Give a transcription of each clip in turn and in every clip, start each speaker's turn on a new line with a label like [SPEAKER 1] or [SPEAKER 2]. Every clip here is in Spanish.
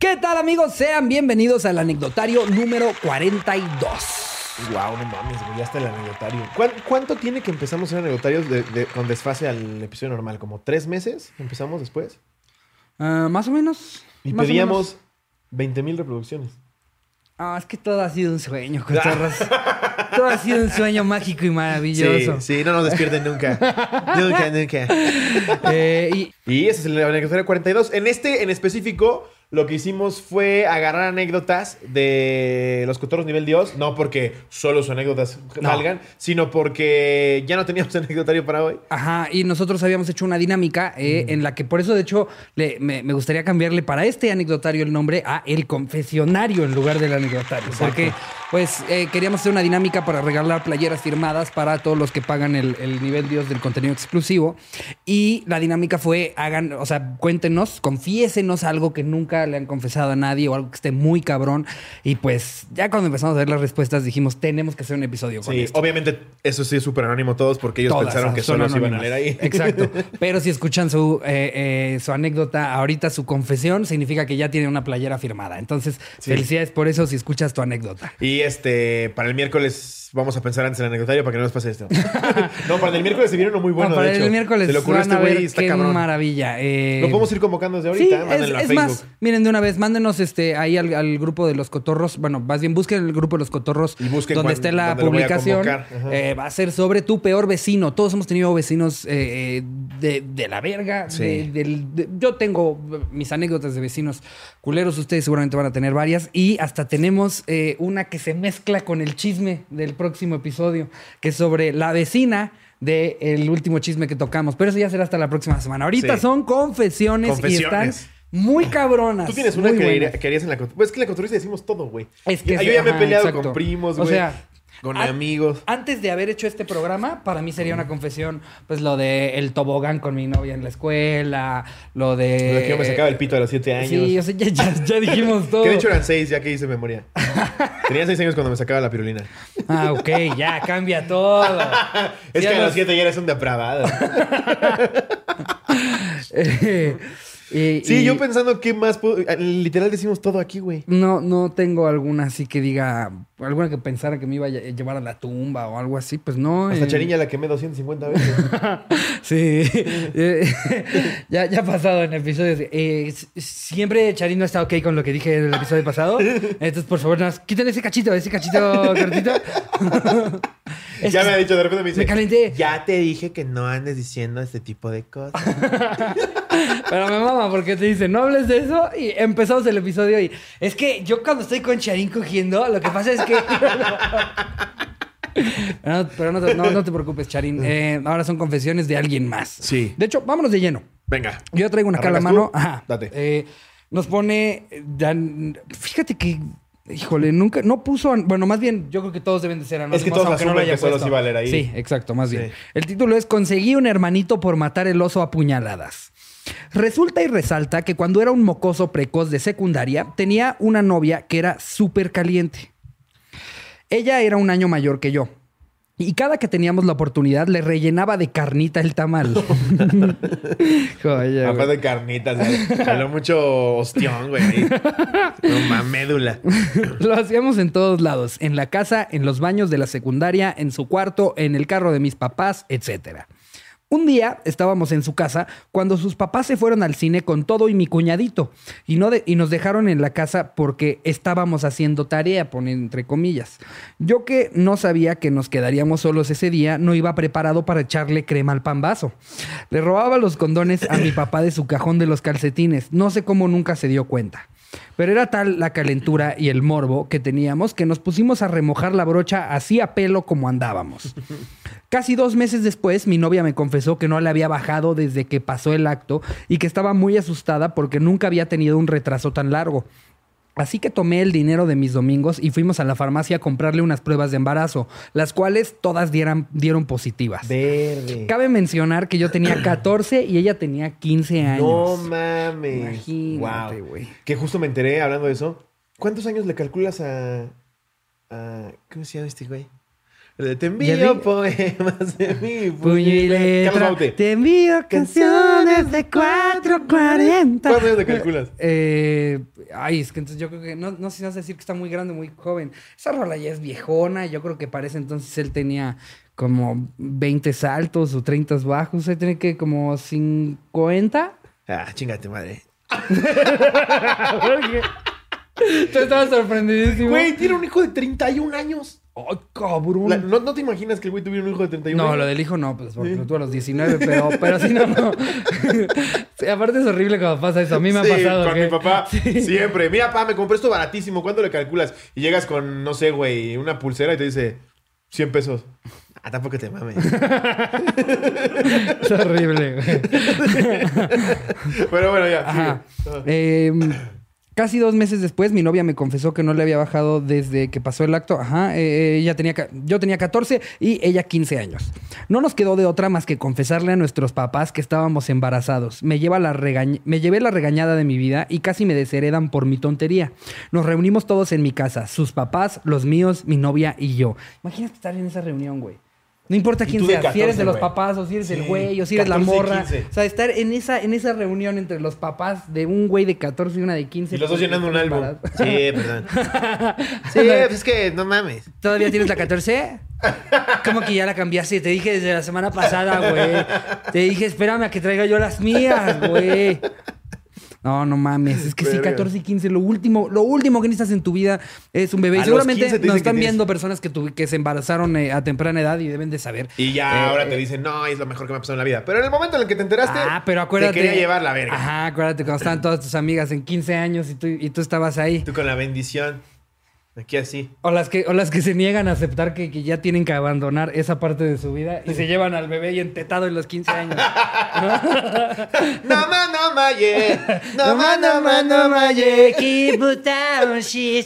[SPEAKER 1] ¿Qué tal amigos? Sean bienvenidos al anecdotario número 42.
[SPEAKER 2] Wow, no mames, güey, ya está el anecdotario. ¿Cuán- ¿Cuánto tiene que empezamos a hacer anecdotarios de- de- con desfase al episodio normal? ¿Como tres meses? ¿Empezamos después?
[SPEAKER 1] Ah, más o menos.
[SPEAKER 2] Y
[SPEAKER 1] más
[SPEAKER 2] pedíamos 20 mil reproducciones.
[SPEAKER 1] menos. Ah, es que todo ha sido un sueño, cotorros. todo ha sido un sueño mágico y maravilloso.
[SPEAKER 2] Sí, sí, no nos despierten nunca. nunca, nunca.
[SPEAKER 1] Eh, y
[SPEAKER 2] Y ese es el anecdotario 42. En este en específico, lo que hicimos fue agarrar anécdotas de los cotorros nivel Dios. No porque solo sus anécdotas
[SPEAKER 1] No.
[SPEAKER 2] valgan, sino porque ya no teníamos anecdotario para hoy.
[SPEAKER 1] Ajá, y nosotros habíamos hecho una dinámica eh, en la que por eso, de hecho, le- me, me gustaría cambiarle para este anecdotario el nombre a El Confesionario en lugar del anecdotario. Porque, pues, eh, queríamos hacer una dinámica para regalar playeras firmadas para todos los que pagan el, el nivel Dios del contenido exclusivo. Y la dinámica fue, hagan, o sea, cuéntenos, confiésenos algo que nunca le han confesado a nadie o algo que esté muy cabrón. Y pues, ya cuando empezamos a ver las respuestas, dijimos, tenemos que hacer un episodio con
[SPEAKER 2] Sí,
[SPEAKER 1] esto.
[SPEAKER 2] obviamente eso sí es súper anónimo todos porque ellos
[SPEAKER 1] Todas,
[SPEAKER 2] pensaron que solo iban a leer ahí.
[SPEAKER 1] Exacto. Pero si escuchan su, eh, eh, su anécdota, ahorita su confesión, significa que ya tiene una playera firmada. Entonces,
[SPEAKER 2] Sí.
[SPEAKER 1] felicidades por eso si escuchas tu anécdota.
[SPEAKER 2] Y este, para el miércoles vamos a pensar antes en el anecdotario para que no nos pase esto. no, para el miércoles se viene uno muy bueno,
[SPEAKER 1] No, para
[SPEAKER 2] de hecho.
[SPEAKER 1] el miércoles
[SPEAKER 2] Se le ocurrió a este
[SPEAKER 1] ver
[SPEAKER 2] güey y está
[SPEAKER 1] qué
[SPEAKER 2] cabrón.
[SPEAKER 1] maravilla. Eh,
[SPEAKER 2] Lo podemos ir convocando desde
[SPEAKER 1] Sí,
[SPEAKER 2] ahorita.
[SPEAKER 1] es,
[SPEAKER 2] Mándenlo a
[SPEAKER 1] es
[SPEAKER 2] Facebook.
[SPEAKER 1] más, miren de una vez, mándenos este, ahí al, al grupo de los cotorros. Bueno, más bien busquen el grupo de los cotorros
[SPEAKER 2] Y busquen
[SPEAKER 1] donde
[SPEAKER 2] cuán-
[SPEAKER 1] esté la
[SPEAKER 2] donde lo voy a
[SPEAKER 1] publicación.
[SPEAKER 2] convocar. Ajá.
[SPEAKER 1] Eh, va a ser sobre tu peor vecino. Todos hemos tenido vecinos eh, eh, de, de la verga.
[SPEAKER 2] Sí.
[SPEAKER 1] de- del- de- yo tengo mis anécdotas de vecinos culeros. Ustedes seguramente van a tener varias. Y hasta tenemos eh, una que se mezcla con el chisme del próximo episodio, que es sobre la vecina del último chisme que tocamos. Pero eso ya será hasta la próxima semana. Ahorita
[SPEAKER 2] Sí.
[SPEAKER 1] son confesiones,
[SPEAKER 2] Confesiones.
[SPEAKER 1] y están muy cabronas.
[SPEAKER 2] Tú tienes una que, harías en la cotorriza. Pues es que en la cotorriza decimos todo, güey.
[SPEAKER 1] Es que
[SPEAKER 2] yo,
[SPEAKER 1] es-
[SPEAKER 2] yo ya me he peleado
[SPEAKER 1] exacto.
[SPEAKER 2] con primos,
[SPEAKER 1] O
[SPEAKER 2] güey.
[SPEAKER 1] sea,
[SPEAKER 2] con amigos.
[SPEAKER 1] Antes de haber hecho este programa, para mí sería una confesión, pues lo de el tobogán con mi novia en la escuela, lo de...
[SPEAKER 2] Lo que yo me sacaba el pito a los siete años.
[SPEAKER 1] Sí, o sea, ya, ya- ya dijimos todo.
[SPEAKER 2] Que de hecho eran seis, ya que hice memoria. Tenía seis años cuando me sacaba la pirulina.
[SPEAKER 1] Ah, ok, ya cambia todo.
[SPEAKER 2] Es
[SPEAKER 1] Sí,
[SPEAKER 2] que a
[SPEAKER 1] los-
[SPEAKER 2] los siete ya eres un depravado.
[SPEAKER 1] Eh, y-
[SPEAKER 2] Sí,
[SPEAKER 1] y
[SPEAKER 2] yo pensando qué más puedo... Literal decimos todo aquí, güey.
[SPEAKER 1] No, no tengo alguna así que diga, alguna que pensara que me iba a lle- llevar a la tumba o algo así, pues no.
[SPEAKER 2] Hasta
[SPEAKER 1] eh.
[SPEAKER 2] Chariña la quemé 250 veces.
[SPEAKER 1] Sí, Eh, ya, ya ha pasado en episodios. Eh, siempre Charín no está ok con lo que dije en el episodio pasado. Entonces, por favor, nada más, quiten ese cachito, ese cachito cortito. Es
[SPEAKER 2] ya me ha dicho, de repente me dice...
[SPEAKER 1] me calenté.
[SPEAKER 2] Ya te dije que no andes diciendo este tipo de cosas.
[SPEAKER 1] Pero me mama porque te dice, no hables de eso. Y empezamos el episodio y es que yo cuando estoy con Charín cogiendo, lo que pasa es que... Pero no, pero no te, no- no te preocupes, Charín. Eh, ahora son confesiones de alguien más.
[SPEAKER 2] Sí.
[SPEAKER 1] De hecho, vámonos de lleno.
[SPEAKER 2] Venga.
[SPEAKER 1] Yo traigo una acá a la
[SPEAKER 2] ¿Arrancas
[SPEAKER 1] mano.
[SPEAKER 2] tú?
[SPEAKER 1] Ajá.
[SPEAKER 2] Date.
[SPEAKER 1] Eh, nos pone. Dan- fíjate que. Híjole, nunca. No puso. Bueno, más bien, yo creo que todos deben de ser anónimos.
[SPEAKER 2] Es que todos
[SPEAKER 1] aunque no lo haya
[SPEAKER 2] que solo a leer ahí.
[SPEAKER 1] Sí, exacto, más bien.
[SPEAKER 2] Sí.
[SPEAKER 1] El título es Conseguí un hermanito por matar el oso a puñaladas. Resulta y resalta que cuando era un mocoso precoz de secundaria, tenía una novia que era súper caliente. Ella era un año mayor que yo. Y cada que teníamos la oportunidad le rellenaba de carnita el tamal.
[SPEAKER 2] Aparte de carnitas, güey. Habló mucho ostión, güey. No médula.
[SPEAKER 1] Lo hacíamos en todos lados, en la casa, en los baños de la secundaria, en su cuarto, en el carro de mis papás, etc. Un día estábamos en su casa cuando sus papás se fueron al cine con todo y mi cuñadito y, no y nos dejaron en la casa porque estábamos haciendo tarea, pone entre comillas. Yo que no sabía que nos quedaríamos solos ese día, no iba preparado para echarle crema al pambazo. Le robaba los condones a mi papá de su cajón de los calcetines. No sé cómo nunca se dio cuenta. Pero era tal la calentura y el morbo que teníamos que nos pusimos a remojar la brocha así a pelo como andábamos. Casi dos meses después, mi novia me confesó que no le había bajado desde que pasó el acto y que estaba muy asustada porque nunca había tenido un retraso tan largo. Así que tomé el dinero de mis domingos y fuimos a la farmacia a comprarle unas pruebas de embarazo, las cuales todas dieran- dieron positivas.
[SPEAKER 2] Verde.
[SPEAKER 1] Cabe mencionar que yo tenía 14 y ella tenía 15 años.
[SPEAKER 2] No mames.
[SPEAKER 1] Imagínate,
[SPEAKER 2] Wow.
[SPEAKER 1] güey.
[SPEAKER 2] Que justo me enteré hablando de eso. ¿Cuántos años le calculas a. a ¿Cómo se llama este güey? Te envío poemas de mi
[SPEAKER 1] Puño y
[SPEAKER 2] Carlos
[SPEAKER 1] letra.
[SPEAKER 2] Baute.
[SPEAKER 1] Te envío canciones de 440.
[SPEAKER 2] ¿Cuántos años te calculas?
[SPEAKER 1] Eh, ay, es que entonces yo creo que no, no sé si vas a decir que está muy grande, muy joven. Esa rola ya es viejona. Yo creo que para ese entonces él tenía como 20 saltos o 30 bajos. Él tenía que como 50.
[SPEAKER 2] Ah, chingate madre.
[SPEAKER 1] Tú estabas sorprendidísimo.
[SPEAKER 2] Güey, tiene un hijo de 31 años.
[SPEAKER 1] Ay, cabrón.
[SPEAKER 2] La- ¿no, no te imaginas que el güey tuviera un hijo de 31
[SPEAKER 1] No, lo del hijo no, pues porque lo tuve a los 19, pero, pero sí, no, no. Sí, aparte es horrible cuando pasa eso. A mí me ha
[SPEAKER 2] Sí,
[SPEAKER 1] pasado.
[SPEAKER 2] con
[SPEAKER 1] que-
[SPEAKER 2] mi papá,
[SPEAKER 1] Sí.
[SPEAKER 2] siempre. Mira, papá, me compré esto baratísimo. ¿Cuánto le calculas? Y llegas con, no sé, güey, una pulsera y te dice 100 pesos. Ah, tampoco te mames.
[SPEAKER 1] Es horrible, güey.
[SPEAKER 2] Pero bueno, ya.
[SPEAKER 1] Ajá. Eh, casi dos meses después, mi novia me confesó que no le había bajado desde que pasó el acto. Ajá. eh, ella tenía, yo tenía 14 y ella 15 años. No nos quedó de otra más que confesarle a nuestros papás que estábamos embarazados. Me, lleva la me llevé la regañada de mi vida y casi me desheredan por mi tontería. Nos reunimos todos en mi casa, sus papás, los míos, mi novia y yo. Imagínate estar en esa reunión, güey. No importa quién sea, si eres de
[SPEAKER 2] 14,
[SPEAKER 1] los
[SPEAKER 2] güey.
[SPEAKER 1] papás o si eres el
[SPEAKER 2] Sí,
[SPEAKER 1] güey o si eres la
[SPEAKER 2] 14
[SPEAKER 1] morra.
[SPEAKER 2] 15.
[SPEAKER 1] O sea, estar en esa, en esa reunión entre los papás de un güey de 14 y una de 15.
[SPEAKER 2] Y los dos
[SPEAKER 1] porque
[SPEAKER 2] llenando un álbum. Sí, perdón. Sí, pues es que no mames.
[SPEAKER 1] ¿Todavía tienes la 14? ¿Cómo que ya la cambiaste? Te dije desde la semana pasada, güey. Te dije, espérame a que traiga yo las mías, güey. No, no mames. Es que sí,
[SPEAKER 2] Verga.
[SPEAKER 1] 14 y 15, lo último, lo último que necesitas en tu vida es un bebé. Y seguramente
[SPEAKER 2] 15 te
[SPEAKER 1] nos están viendo personas que, tu- que se embarazaron eh, a temprana edad y deben de saber.
[SPEAKER 2] Y ya
[SPEAKER 1] Eh,
[SPEAKER 2] ahora te dicen, no, es lo mejor que me ha pasado en la vida. Pero en el momento en el que te enteraste,
[SPEAKER 1] Ah, pero acuérdate.
[SPEAKER 2] te quería llevar la verga.
[SPEAKER 1] Ajá, acuérdate cuando estaban todas tus amigas en 15 años y tú, y tú estabas ahí.
[SPEAKER 2] Tú con la bendición. Aquí así.
[SPEAKER 1] O las que, o las que se niegan a aceptar que, que ya tienen que abandonar esa parte de su vida y se llevan al bebé y entetado en los 15 años.
[SPEAKER 2] No ma, no ma, yeah. No ma, no ma, no ma, yeah.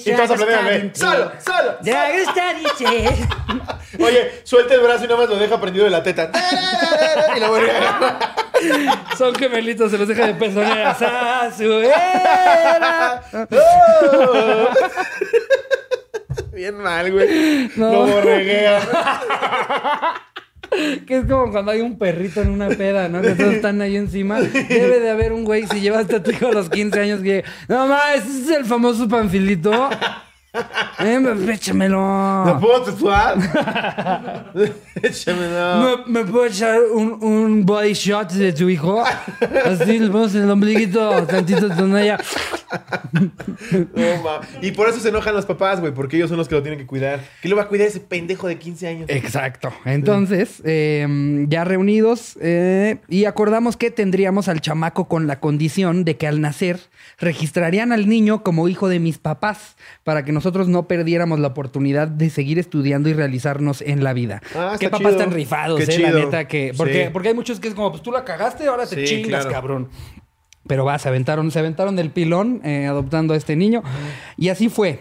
[SPEAKER 2] Y todos aplauden al bebé. Solo, solo. Oye, suelta el brazo y nada más lo deja prendido de la teta. Y la vuelve a.
[SPEAKER 1] Son gemelitos, se los deja de pezoneras a su era.
[SPEAKER 2] Bien mal, güey.
[SPEAKER 1] No.
[SPEAKER 2] Lo borreguea.
[SPEAKER 1] Que es como cuando hay un perrito en una peda, ¿no? Que todos están ahí encima. Debe de haber un güey, si llevaste a tu hijo a los 15 años, que... No, ma, ese es el famoso panfilito. Eh, me- échamelo.
[SPEAKER 2] ¿Lo puedo tatuar? Échamelo.
[SPEAKER 1] ¿Me, me puedo echar un, un body shot de tu hijo? Así le ponemos el ombliguito, tantito de tonalla.
[SPEAKER 2] No. Y por eso se enojan los papás, güey, porque ellos son los que lo tienen que cuidar. ¿Qué lo va a cuidar ese pendejo de 15 años?
[SPEAKER 1] Exacto. Entonces, eh, ya reunidos eh, y acordamos que tendríamos al chamaco con la condición de que al nacer registrarían al niño como hijo de mis papás para que nosotros no perdiéramos la oportunidad de seguir estudiando y realizarnos en la vida.
[SPEAKER 2] Ah,
[SPEAKER 1] Qué papás tan rifados,
[SPEAKER 2] Qué
[SPEAKER 1] eh, la neta que porque
[SPEAKER 2] Sí.
[SPEAKER 1] porque hay muchos que es como pues tú la cagaste, ahora te
[SPEAKER 2] Sí,
[SPEAKER 1] chingas,
[SPEAKER 2] claro.
[SPEAKER 1] cabrón. Pero va, se aventaron, se aventaron del pilón eh, adoptando a este niño. Y así fue.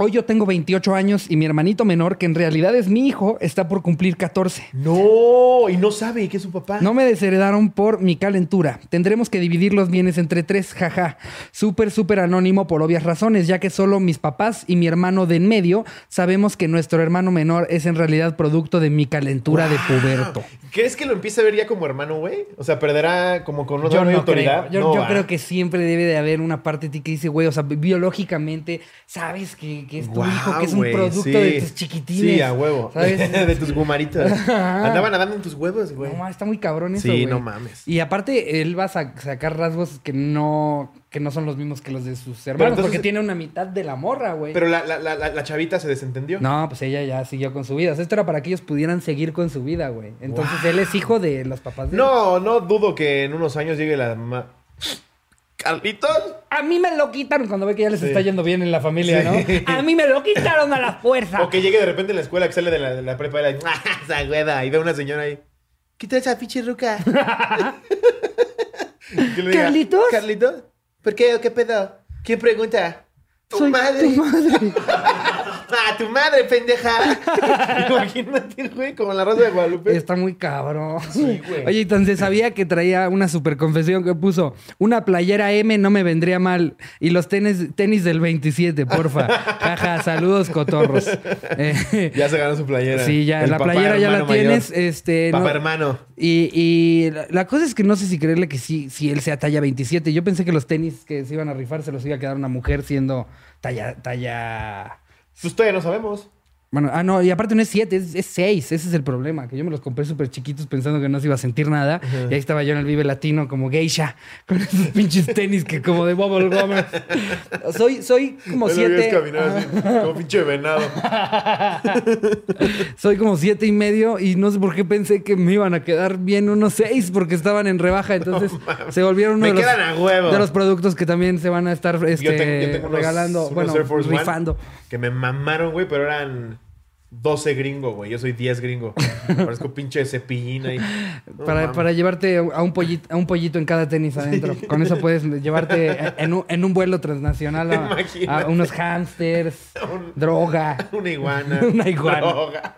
[SPEAKER 1] Hoy yo tengo 28 años y mi hermanito menor, que en realidad es mi hijo, está por cumplir 14.
[SPEAKER 2] No, y no sabe que es su papá.
[SPEAKER 1] No me desheredaron por mi calentura. Tendremos que dividir los bienes entre tres, jaja. Súper, súper anónimo por obvias razones, ya que solo mis papás y mi hermano de en medio sabemos que nuestro hermano menor es en realidad producto de mi calentura de puberto.
[SPEAKER 2] ¿Crees que lo empiece a ver ya como hermano, güey? O sea, perderá como con otra
[SPEAKER 1] no
[SPEAKER 2] autoridad.
[SPEAKER 1] creo. Yo,
[SPEAKER 2] No,
[SPEAKER 1] yo
[SPEAKER 2] va.
[SPEAKER 1] creo que siempre debe de haber una parte de ti que dice, güey, o sea, biológicamente sabes que, que es tu hijo, que es un producto
[SPEAKER 2] sí.
[SPEAKER 1] de tus chiquitines.
[SPEAKER 2] Sí, a huevo.
[SPEAKER 1] ¿Sabes?
[SPEAKER 2] de tus gumaritos. Andaban nadando en tus huevos, güey.
[SPEAKER 1] No, está muy cabrón eso,
[SPEAKER 2] Sí,
[SPEAKER 1] güey.
[SPEAKER 2] no mames.
[SPEAKER 1] Y aparte, él va a sa- sacar rasgos que no, que no son los mismos que los de sus hermanos,
[SPEAKER 2] entonces-
[SPEAKER 1] porque tiene una mitad de la morra, güey.
[SPEAKER 2] Pero la, la, la, la- chavita se desentendió.
[SPEAKER 1] No, pues ella ya siguió con su vida. O sea, esto era para que ellos pudieran seguir con su vida, güey. Entonces
[SPEAKER 2] Wow.
[SPEAKER 1] él es hijo de los papás de él.
[SPEAKER 2] No, no dudo que en unos años llegue la ma- ¿Carlitos?
[SPEAKER 1] A mí me lo quitaron cuando ve que ya les
[SPEAKER 2] Sí.
[SPEAKER 1] está yendo bien en la familia,
[SPEAKER 2] Sí.
[SPEAKER 1] ¿no? A mí me lo quitaron a la fuerza.
[SPEAKER 2] O que llegue de repente en la escuela que sale de la, de la prepa y la ¡Ah, esa güeda! Y ve a una señora ahí. Quita esa pinche ruca.
[SPEAKER 1] ¿Carlitos?
[SPEAKER 2] ¿Carlitos? ¿Por qué qué pedo? ¿Quién pregunta? Tu
[SPEAKER 1] Soy
[SPEAKER 2] madre.
[SPEAKER 1] tu madre.
[SPEAKER 2] ¡A tu madre, pendeja! Imagínate, güey, como la rosa de Guadalupe.
[SPEAKER 1] Está muy cabrón.
[SPEAKER 2] Sí, güey.
[SPEAKER 1] Oye, entonces sabía que traía una super confesión que puso: Una playera M no me vendría mal. Y los tenis, tenis del 27, porfa. Jaja, saludos, cotorros. Eh,
[SPEAKER 2] Ya se ganó su playera.
[SPEAKER 1] sí, ya,
[SPEAKER 2] El
[SPEAKER 1] la
[SPEAKER 2] papá
[SPEAKER 1] playera ya la
[SPEAKER 2] hermano mayor.
[SPEAKER 1] tienes. Este,
[SPEAKER 2] Papá
[SPEAKER 1] no-
[SPEAKER 2] hermano.
[SPEAKER 1] y, y la, la cosa es que no sé si creerle que sí, si él sea talla 27. Yo pensé que los tenis que se iban a rifar se los iba a quedar una mujer siendo talla, talla.
[SPEAKER 2] Pues todavía no sabemos.
[SPEAKER 1] Bueno, ah, no, y aparte no es 7, es 6. Ese es el problema, que yo me los compré súper chiquitos pensando que no se iba a sentir nada. Y ahí estaba yo en el Vive Latino como geisha, con esos pinches tenis que como de bubble gummers. Soy, soy como
[SPEAKER 2] Ahí lo veías
[SPEAKER 1] 7.
[SPEAKER 2] caminar así, como pinche venado.
[SPEAKER 1] Soy como siete y medio y no sé por qué pensé que me iban a quedar bien unos seis porque estaban en rebaja. Entonces se volvieron uno
[SPEAKER 2] Me
[SPEAKER 1] de los,
[SPEAKER 2] quedan a huevo.
[SPEAKER 1] de los productos que también se van a estar este,
[SPEAKER 2] yo tengo, yo tengo unos,
[SPEAKER 1] regalando,
[SPEAKER 2] unos
[SPEAKER 1] bueno,
[SPEAKER 2] One
[SPEAKER 1] rifando.
[SPEAKER 2] Que me mamaron, güey, pero eran 12 gringo, güey. Yo soy 10 gringo. Parezco pinche cepillín ahí. No
[SPEAKER 1] para, para llevarte a un, pollito, a un pollito en cada tenis adentro. Con eso puedes llevarte en un, en un vuelo transnacional a, unos hamsters,
[SPEAKER 2] Un-
[SPEAKER 1] droga.
[SPEAKER 2] Una iguana.
[SPEAKER 1] Una iguana.
[SPEAKER 2] droga.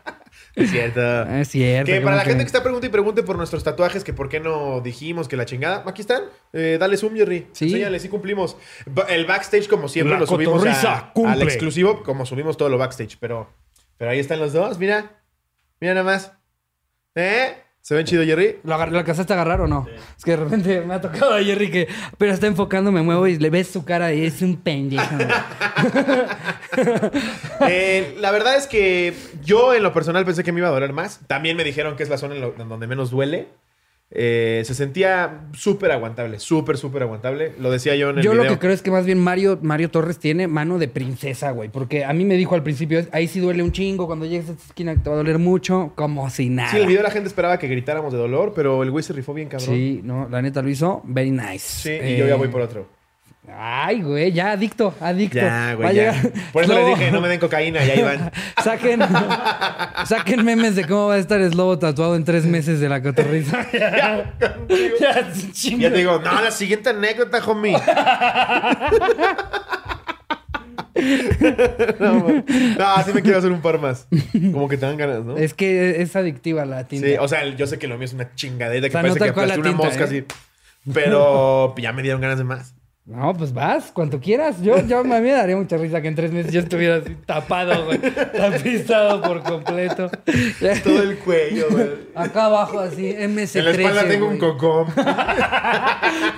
[SPEAKER 2] Es cierto.
[SPEAKER 1] Es cierto.
[SPEAKER 2] Que para la gente que está pregunta y pregunte por nuestros tatuajes, que por qué no dijimos que la chingada. Aquí están. Eh, dale zoom, Jerry.
[SPEAKER 1] Sí.
[SPEAKER 2] Enséñale, sí cumplimos. El backstage, como siempre,
[SPEAKER 1] La
[SPEAKER 2] lo subimos a- al exclusivo, como subimos todo lo backstage. Pero, pero ahí están los dos, mira. Mira nada más. ¿Eh? ¿Se ven chido, Jerry?
[SPEAKER 1] ¿Lo, agar- ¿Lo alcanzaste a agarrar o no? Es que de repente me ha tocado a Jerry que... Pero está enfocando, me muevo y le ves su cara y es un pendejo.
[SPEAKER 2] Eh, la verdad es que yo en lo personal pensé que me iba a doler más. También me dijeron que es la zona en, lo- en donde menos duele. Eh, se sentía súper aguantable, súper, súper aguantable. Lo decía yo en el
[SPEAKER 1] Yo lo que creo es que más bien Mario, Mario Torres tiene mano de princesa, güey. Porque a mí me dijo al principio, ahí sí duele un chingo, cuando llegues a esta esquina te va a doler mucho, como si nada.
[SPEAKER 2] Sí, el video la gente esperaba que gritáramos de dolor, pero el güey se rifó bien cabrón.
[SPEAKER 1] Sí, no, la neta lo hizo very nice.
[SPEAKER 2] Sí, y yo ya voy por otro.
[SPEAKER 1] Ay, güey, ya adicto, adicto.
[SPEAKER 2] Ya, güey, ya. Por eso les
[SPEAKER 1] Slobo-
[SPEAKER 2] dije, no me den cocaína, ya iban.
[SPEAKER 1] Saquen, saquen memes de cómo va a estar el lobo tatuado en tres meses de la cotorriza. ya, ya, chinga.
[SPEAKER 2] Ya te digo, no, la siguiente anécdota, homie. no, no, sí me quiero hacer un par más. Como que te dan ganas, ¿no?
[SPEAKER 1] Es que es adictiva la tinta.
[SPEAKER 2] Sí, o sea, yo sé que lo mío es una chingadera que
[SPEAKER 1] O sea, no
[SPEAKER 2] parece que aplasté una mosca
[SPEAKER 1] ¿eh?
[SPEAKER 2] así. Pero ya me dieron ganas de más.
[SPEAKER 1] No, pues vas, cuanto quieras. Yo, yo a mí me daría mucha risa que en tres meses yo estuviera así tapado, güey. Tapizado por completo.
[SPEAKER 2] Todo el cuello, güey.
[SPEAKER 1] Acá abajo así, MS13.
[SPEAKER 2] En la espalda tengo un cocón.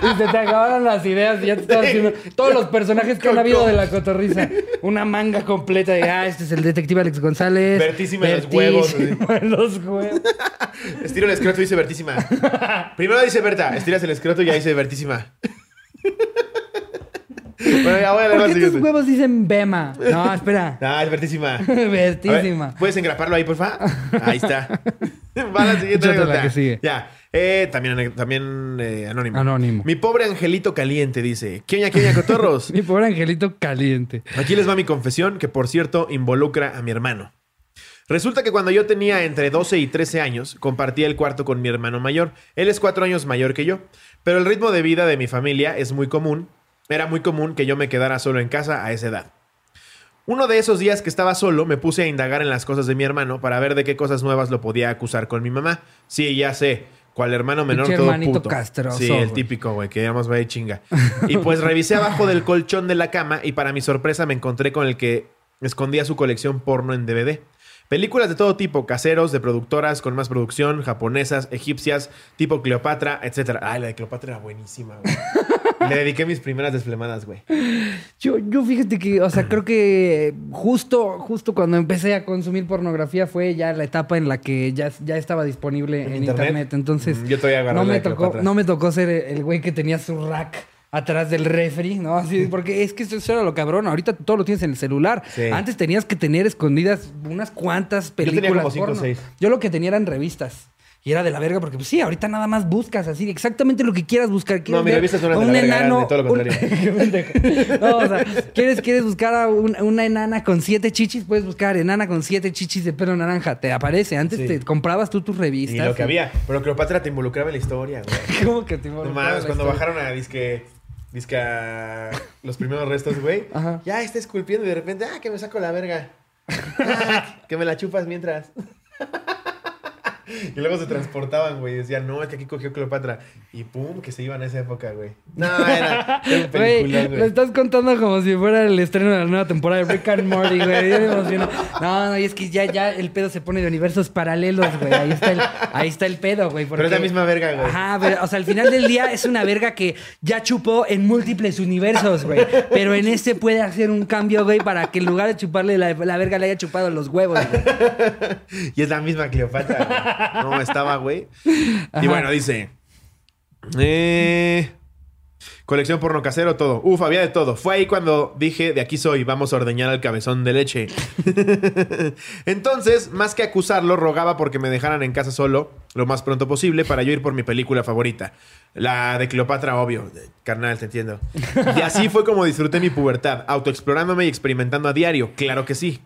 [SPEAKER 1] Y se te acabaron las ideas y ya te estás haciendo todos los personajes que han habido de la cotorriza. Una manga completa de, ah, este es el detective Alex González.
[SPEAKER 2] Vertísima en los huevos,
[SPEAKER 1] en los huevos.
[SPEAKER 2] Estiro el escroto y dice vertísima. Primero dice Berta, estiras el escroto y ya dice vertísima. Bueno, ya voy a leer
[SPEAKER 1] ¿Por qué tus
[SPEAKER 2] siguiente.
[SPEAKER 1] huevos dicen Bema? No, espera.
[SPEAKER 2] Ah, es vertísima. A ver,
[SPEAKER 1] Vertísima.
[SPEAKER 2] ¿Puedes engraparlo ahí, porfa? Ahí está. Va la siguiente
[SPEAKER 1] Échate la
[SPEAKER 2] anécdota.
[SPEAKER 1] que sigue.
[SPEAKER 2] Ya. Eh, también también eh, anónimo.
[SPEAKER 1] Anónimo.
[SPEAKER 2] Mi pobre angelito caliente dice: ¿Qué oña, qué oña, cotorros?
[SPEAKER 1] Mi pobre angelito caliente.
[SPEAKER 2] Aquí les va mi confesión, que por cierto involucra a mi hermano. Resulta que cuando yo tenía entre 12 y 13 años, compartía el cuarto con mi hermano mayor. Él es cuatro años mayor que yo. Pero el ritmo de vida de mi familia es muy común. Era muy común que yo me quedara solo en casa a esa edad. Uno de esos días que estaba solo, me puse a indagar en las cosas de mi hermano para ver de qué cosas nuevas lo podía acusar con mi mamá. Sí, ya sé. Cual hermano menor todo
[SPEAKER 1] hermanito
[SPEAKER 2] puto.
[SPEAKER 1] castroso,
[SPEAKER 2] sí, el típico, güey, que más va de chinga. Y pues revisé abajo del colchón de la cama y para mi sorpresa me encontré con el que escondía su colección porno en DVD. Películas de todo tipo, caseros, de productoras con más producción, japonesas, egipcias, tipo Cleopatra, etc. Ay, la de Cleopatra era buenísima, güey. Le dediqué mis primeras desflemadas, güey.
[SPEAKER 1] Yo, yo fíjate que, o sea, creo que justo, justo cuando empecé a consumir pornografía fue ya la etapa en la que ya, ya estaba disponible en,
[SPEAKER 2] ¿En
[SPEAKER 1] internet?
[SPEAKER 2] internet?
[SPEAKER 1] Entonces,
[SPEAKER 2] Mm, yo todavía agarré
[SPEAKER 1] no me tocó, no me tocó ser el güey que tenía su rack atrás del refri, ¿no? Así, porque es que eso, era lo cabrón. Ahorita todo lo tienes en el celular.
[SPEAKER 2] Sí.
[SPEAKER 1] Antes tenías que tener escondidas unas cuantas
[SPEAKER 2] tenía
[SPEAKER 1] películas
[SPEAKER 2] como cinco o
[SPEAKER 1] porno.
[SPEAKER 2] seis.
[SPEAKER 1] Yo lo que tenía eran revistas. Y era de la verga porque, pues sí, ahorita nada más buscas así, exactamente lo que quieras buscar. ¿Quieres
[SPEAKER 2] No, mis
[SPEAKER 1] ver
[SPEAKER 2] revistas no eran
[SPEAKER 1] a
[SPEAKER 2] de
[SPEAKER 1] un
[SPEAKER 2] la verga, eran
[SPEAKER 1] enano,
[SPEAKER 2] todo lo contrario.
[SPEAKER 1] No, o sea, ¿quieres, quieres buscar a un- una enana con siete chichis, puedes buscar enana con siete chichis de pelo naranja. Te aparece. Antes
[SPEAKER 2] Sí.
[SPEAKER 1] te comprabas tú tus
[SPEAKER 2] Y
[SPEAKER 1] revistas.
[SPEAKER 2] lo que había. Pero Cleopatra te involucraba en la historia, güey.
[SPEAKER 1] ¿Cómo que te
[SPEAKER 2] No
[SPEAKER 1] involucraba
[SPEAKER 2] mames,
[SPEAKER 1] la
[SPEAKER 2] cuando
[SPEAKER 1] historia?
[SPEAKER 2] bajaron a disque, disque a los primeros restos, güey.
[SPEAKER 1] Ajá.
[SPEAKER 2] Ya está esculpiendo y de repente, ah, que me saco la verga. que me la chupas mientras. Y luego se transportaban, güey. Decían, no, es que aquí cogió Cleopatra. Y pum, que se iban a esa época, güey. No, era,
[SPEAKER 1] Güey, lo estás contando como si fuera el estreno de la nueva temporada de Rick and Morty, güey. Ya me emociono. No, no, y es que ya, ya el pedo se pone de universos paralelos, güey. Ahí está el, ahí está el pedo, güey.
[SPEAKER 2] Pero es la misma verga, güey.
[SPEAKER 1] Ajá, pero, o sea, al final del día es una verga que ya chupó en múltiples universos, güey. Pero en este puede hacer un cambio, güey, para que en lugar de chuparle la, la verga le haya chupado los huevos, güey.
[SPEAKER 2] Y es la misma Cleopatra, güey. No, estaba, güey. Y bueno, dice. Eh, colección porno casero, todo. Uf, había de todo. Fue ahí cuando dije, de aquí soy, vamos a ordeñar al cabezón de leche. Entonces, más que acusarlo, rogaba porque me dejaran en casa solo lo más pronto posible para yo ir por mi película favorita. La de Cleopatra, obvio. Carnal, te entiendo. Y así fue como disfruté mi pubertad, autoexplorándome y experimentando a diario. Claro que sí.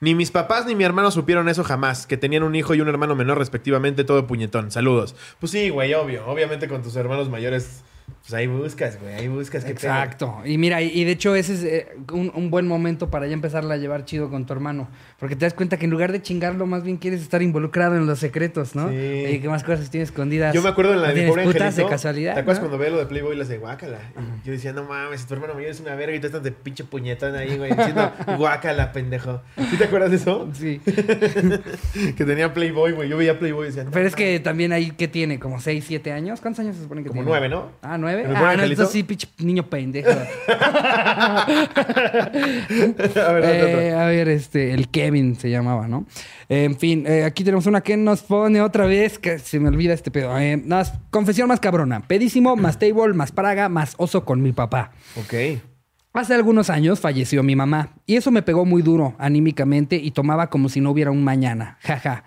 [SPEAKER 2] Ni mis papás ni mi hermano supieron eso jamás, que tenían un hijo y un hermano menor respectivamente, todo puñetón. Saludos. Pues sí, güey, obvio. Obviamente con tus hermanos mayores, pues ahí buscas, güey, ahí buscas qué pedo.
[SPEAKER 1] Exacto. Y mira, y, de hecho ese es eh, un, un buen momento para ya empezarla a llevar chido con tu hermano. Porque te das cuenta que en lugar de chingarlo, más bien quieres estar involucrado en los secretos, ¿no?
[SPEAKER 2] Sí.
[SPEAKER 1] Y qué más cosas tienes escondidas.
[SPEAKER 2] Yo me acuerdo en la
[SPEAKER 1] ¿No
[SPEAKER 2] de pobre
[SPEAKER 1] putas
[SPEAKER 2] angelito.
[SPEAKER 1] de casualidad.
[SPEAKER 2] ¿Te acuerdas
[SPEAKER 1] ¿no?
[SPEAKER 2] cuando veo lo de Playboy y las de guácala? Y Yo decía, no mames, tu hermano mayor es una verga y tú estás de pinche puñetón ahí, güey, diciendo guácala, pendejo. ¿Sí te acuerdas de eso?
[SPEAKER 1] Sí.
[SPEAKER 2] que tenía Playboy, güey. Yo veía Playboy y decía, no
[SPEAKER 1] Pero es que también ahí, ¿qué tiene? ¿Como 6, 7 años? ¿Cuántos años se supone que
[SPEAKER 2] Como
[SPEAKER 1] tiene?
[SPEAKER 2] nueve, ¿no?
[SPEAKER 1] Ah, ¿nueve?
[SPEAKER 2] ¿En mi
[SPEAKER 1] Ah,
[SPEAKER 2] pobre
[SPEAKER 1] no,
[SPEAKER 2] angelito?
[SPEAKER 1] entonces sí, pinche niño pendejo.
[SPEAKER 2] a ver,
[SPEAKER 1] Eh, a ver, este, el Kevin se llamaba, ¿no? Eh, en fin, eh, aquí tenemos una que nos pone otra vez, que se me olvida este pedo. Eh, más, confesión más cabrona. Pedísimo, más table, más praga, más oso con mi papá.
[SPEAKER 2] Ok.
[SPEAKER 1] Hace algunos años falleció mi mamá y eso me pegó muy duro anímicamente y tomaba como si no hubiera un mañana. Jaja.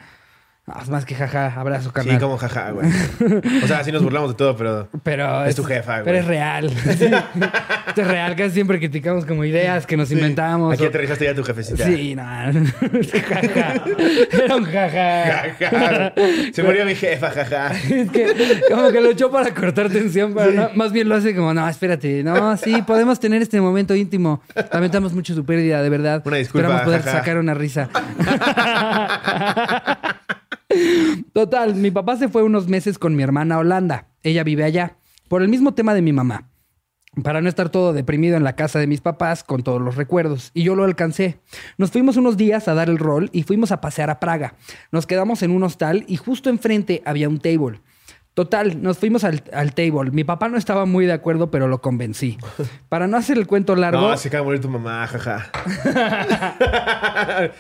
[SPEAKER 1] Ah, es más que jaja, abrazo, carnal.
[SPEAKER 2] Sí, como jaja, güey. O sea, sí nos burlamos de todo, pero...
[SPEAKER 1] Pero
[SPEAKER 2] Es tu jefa, güey.
[SPEAKER 1] Pero es real. Sí. Esto es real. Casi siempre criticamos como ideas que nos inventamos.
[SPEAKER 2] Aquí
[SPEAKER 1] o-
[SPEAKER 2] aterrizaste ya tu jefecita.
[SPEAKER 1] Sí, no. jaja. Era un jaja.
[SPEAKER 2] Jaja. Se murió mi jefa, jaja.
[SPEAKER 1] Es que como que lo echó para cortar tensión, pero no, más bien lo hace como, no, espérate, no, sí, podemos tener este momento íntimo. Lamentamos mucho su pérdida, de verdad.
[SPEAKER 2] Una disculpa,
[SPEAKER 1] Esperamos poder
[SPEAKER 2] jaja.
[SPEAKER 1] sacar una risa. Total, mi papá se fue unos meses con mi hermana Holanda. Ella vive allá. Por el mismo tema de mi mamá. Para no estar todo deprimido en la casa de mis papás con todos los recuerdos. Y yo lo alcancé. Nos fuimos unos días a dar el rol y fuimos a pasear a Praga. Nos quedamos en un hostal y justo enfrente había un table. Total, nos fuimos al, al table. Mi papá no estaba muy de acuerdo, pero lo convencí. Para no hacer el cuento largo,
[SPEAKER 2] No, se acaba de morir tu mamá, jaja.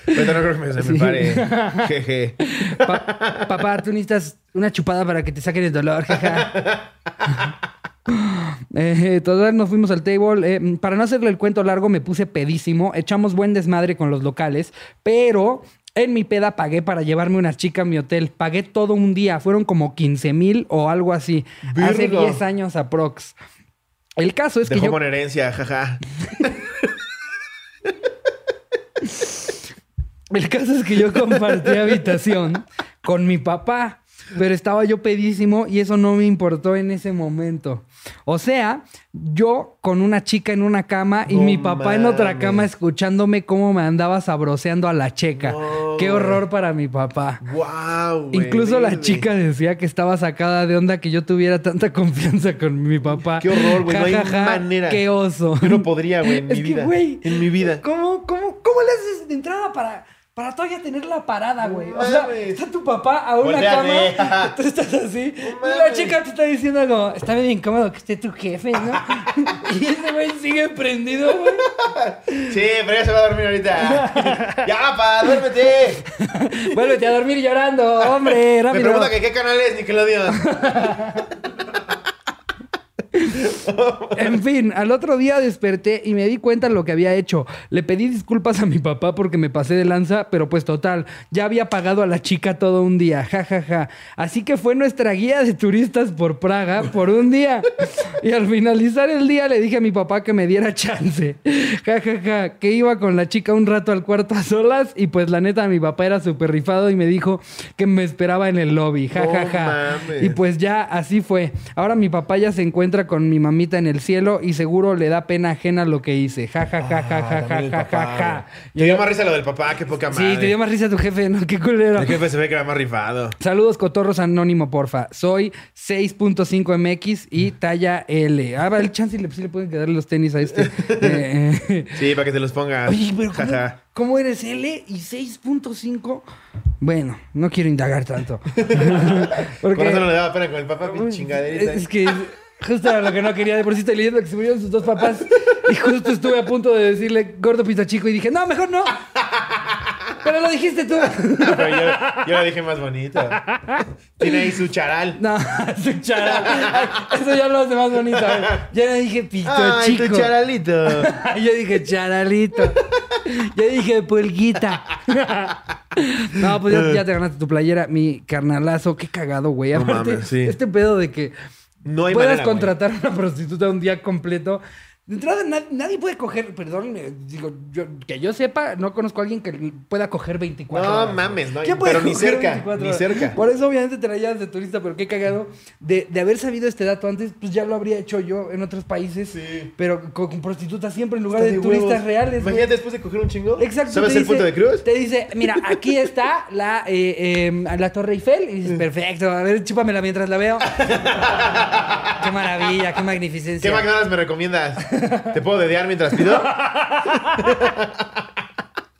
[SPEAKER 2] Ahorita no creo que me, se me pare. Jeje.
[SPEAKER 1] Pa- papá, tú necesitas una chupada para que te saquen el dolor. jaja. Eh, total, nos fuimos al table. Eh, para no hacerle el cuento largo, me puse pedísimo. Echamos buen desmadre con los locales, pero en mi peda pagué para llevarme una chica a mi hotel. Pagué todo un día. Fueron como 15 mil o algo así. Hace
[SPEAKER 2] Virgo.
[SPEAKER 1] 10 años aprox. El caso es que
[SPEAKER 2] Dejó
[SPEAKER 1] yo...
[SPEAKER 2] con herencia, jaja.
[SPEAKER 1] El caso es que yo compartí habitación con mi papá, pero estaba yo pedísimo y eso no me importó en ese momento. O sea, yo con una chica en una cama y
[SPEAKER 2] No
[SPEAKER 1] mi papá en otra cama escuchándome cómo me andaba sabroseando a la checa. Qué horror para mi papá.
[SPEAKER 2] Wow,
[SPEAKER 1] Incluso la chica decía que estaba sacada de onda que yo tuviera tanta confianza con mi papá.
[SPEAKER 2] Qué horror, güey. No hay
[SPEAKER 1] Ja, ja, ja,
[SPEAKER 2] manera.
[SPEAKER 1] Qué oso.
[SPEAKER 2] Yo no podría, güey, en
[SPEAKER 1] Es
[SPEAKER 2] mi
[SPEAKER 1] que,
[SPEAKER 2] vida. En mi vida.
[SPEAKER 1] ¿Cómo, cómo, cómo le haces de entrada para, para todavía tener la parada, güey? O sea, está tu papá a una cama, tú estás así, y la chica te está diciendo como, está bien incómodo que esté tu jefe, ¿no? y ese güey sigue prendido, güey.
[SPEAKER 2] Sí, pero ya se va a dormir ahorita. ya, pa, duérmete.
[SPEAKER 1] Vuélvete a dormir llorando, hombre,
[SPEAKER 2] Me
[SPEAKER 1] rápido.
[SPEAKER 2] pregunta que qué canal es Nickelodeon.
[SPEAKER 1] En fin, al otro día desperté y me di cuenta de lo que había hecho. Le pedí disculpas a mi papá porque me pasé de lanza, pero pues total, ya había pagado a la chica todo un día, ja, ja, ja. Así que fue nuestra guía de turistas por Praga por un día. Y al finalizar el día le dije a mi papá que me diera chance, ja, ja, ja, que iba con la chica un rato al cuarto a solas y pues la neta mi papá era súper rifado y me dijo que me esperaba en el lobby, ja, ja,
[SPEAKER 2] No
[SPEAKER 1] ja.
[SPEAKER 2] mames.
[SPEAKER 1] Y pues ya así fue. Ahora mi papá ya se encuentra con mi mamita en el cielo y seguro le da pena ajena lo que hice. Ja, ja, ja, ja, ja, ja, ja, ja, ja.
[SPEAKER 2] güey. Te dio más risa lo del papá, qué poca madre.
[SPEAKER 1] Sí, te dio más risa tu jefe, ¿no? Qué culero.
[SPEAKER 2] El jefe se ve que era más rifado.
[SPEAKER 1] Saludos, cotorros anónimo, porfa. Soy 6.5 MX y talla L. Ah, va, el chance le, sí le pueden quedar los tenis a este. Eh, eh.
[SPEAKER 2] Sí, para que te los pongas.
[SPEAKER 1] Oye, pero ¿cómo,
[SPEAKER 2] Jaja.
[SPEAKER 1] cómo eres L y 6.5? Bueno, no quiero indagar tanto.
[SPEAKER 2] Por eso no le daba pena con el papá, mi chingaderita.
[SPEAKER 1] Es que justo era lo que no quería. De por sí estoy leyendo que se murieron sus dos papás. Y justo estuve a punto de decirle gordo pito chico y dije, no, mejor no. Pero lo dijiste tú.
[SPEAKER 2] Pero yo, yo la dije más bonito. Tiene ahí su charal.
[SPEAKER 1] No, su charal. Eso ya lo hace más bonito. Ya le dije pito
[SPEAKER 2] Ay,
[SPEAKER 1] chico.
[SPEAKER 2] tu charalito.
[SPEAKER 1] Yo dije charalito. Yo dije pulguita. No, pues ya, ya te ganaste tu playera, mi carnalazo. Qué cagado, güey.
[SPEAKER 2] No
[SPEAKER 1] Aparte,
[SPEAKER 2] mames, sí.
[SPEAKER 1] este pedo de que
[SPEAKER 2] No hay manera, güey.
[SPEAKER 1] contratar a una prostituta un día completo. De entrada, na- nadie puede coger, perdón, eh, digo, yo, que yo sepa, no conozco a alguien que pueda coger 24
[SPEAKER 2] No
[SPEAKER 1] horas.
[SPEAKER 2] mames, no
[SPEAKER 1] ¿Quién puede
[SPEAKER 2] pero ni cerca,
[SPEAKER 1] 24
[SPEAKER 2] ni cerca.
[SPEAKER 1] Por eso, obviamente, te la llevas de turista, pero qué cagado. De, de haber sabido este dato antes, pues ya lo habría hecho yo en otros países.
[SPEAKER 2] Sí.
[SPEAKER 1] Pero con, con prostitutas siempre en lugar
[SPEAKER 2] Está
[SPEAKER 1] de,
[SPEAKER 2] de
[SPEAKER 1] turistas reales. güey.
[SPEAKER 2] Imagínate después de coger un chingo.
[SPEAKER 1] Exacto.
[SPEAKER 2] ¿Sabes el punto de cruz?
[SPEAKER 1] Te dice, mira, aquí está la, eh, eh, la Torre Eiffel. Y dices, perfecto, a ver, chúpamela mientras la veo. qué maravilla, qué magnificencia.
[SPEAKER 2] ¿Qué McDonald's me recomiendas? ¿Te puedo dedear mientras pido?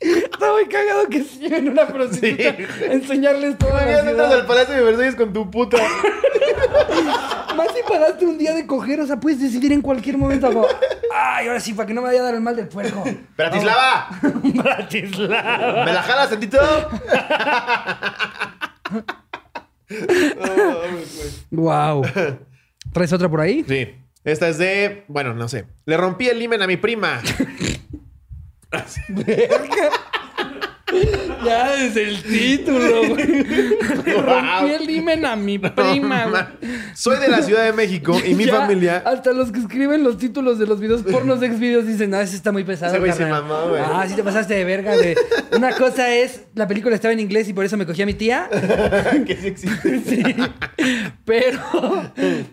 [SPEAKER 1] Está muy cagado que se lleven una prostituta
[SPEAKER 2] Sí.
[SPEAKER 1] enseñarles la
[SPEAKER 2] Todavía entras al Palacio de Versalles con tu puta.
[SPEAKER 1] Más si pagaste un día de coger, o sea, puedes decidir en cualquier momento. como, Ay, ahora sí, para que no me vaya a dar el mal del puerco.
[SPEAKER 2] ¡Bratislava!
[SPEAKER 1] Bratislava.
[SPEAKER 2] ¿Me la jalas tantito?
[SPEAKER 1] Wow. ¿Traes otra por ahí?
[SPEAKER 2] Sí. Esta es de. Bueno, no sé. Le rompí el limen a mi prima.
[SPEAKER 1] Ya desde el título, güey. Le rompí el himen a mi prima, güey.
[SPEAKER 2] Soy de la Ciudad de México y mi
[SPEAKER 1] Ya,
[SPEAKER 2] familia.
[SPEAKER 1] Hasta los que escriben los títulos de los videos pornos de videos dicen, ah, ese está muy pesado.
[SPEAKER 2] Ese güey se
[SPEAKER 1] carnal".
[SPEAKER 2] mamó, güey.
[SPEAKER 1] Ah, sí te pasaste de verga, güey. Una cosa es, la película estaba en inglés y por eso me cogí a mi tía.
[SPEAKER 2] que sí existe.
[SPEAKER 1] Sí. Pero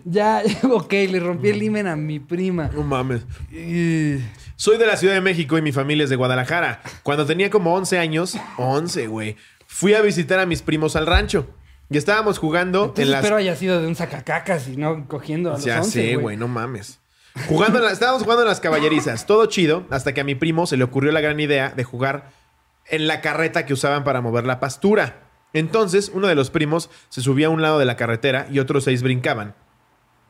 [SPEAKER 1] ya, ok, le rompí el himen a mi prima.
[SPEAKER 2] No mames.
[SPEAKER 1] Y-
[SPEAKER 2] Soy de la Ciudad de México y mi familia es de Guadalajara. Cuando tenía como 11 años, 11, güey, fui a visitar a mis primos al rancho. Y estábamos jugando
[SPEAKER 1] Entonces
[SPEAKER 2] en las...
[SPEAKER 1] espero haya sido de un sacacacas y no cogiendo a los
[SPEAKER 2] Ya
[SPEAKER 1] 11,
[SPEAKER 2] sé, güey, no mames. Jugando en la- estábamos jugando en las caballerizas. Todo chido, hasta que a mi primo se le ocurrió la gran idea de jugar en la carreta que usaban para mover la pastura. Entonces, uno de los primos se subía a un lado de la carretera y otros seis brincaban.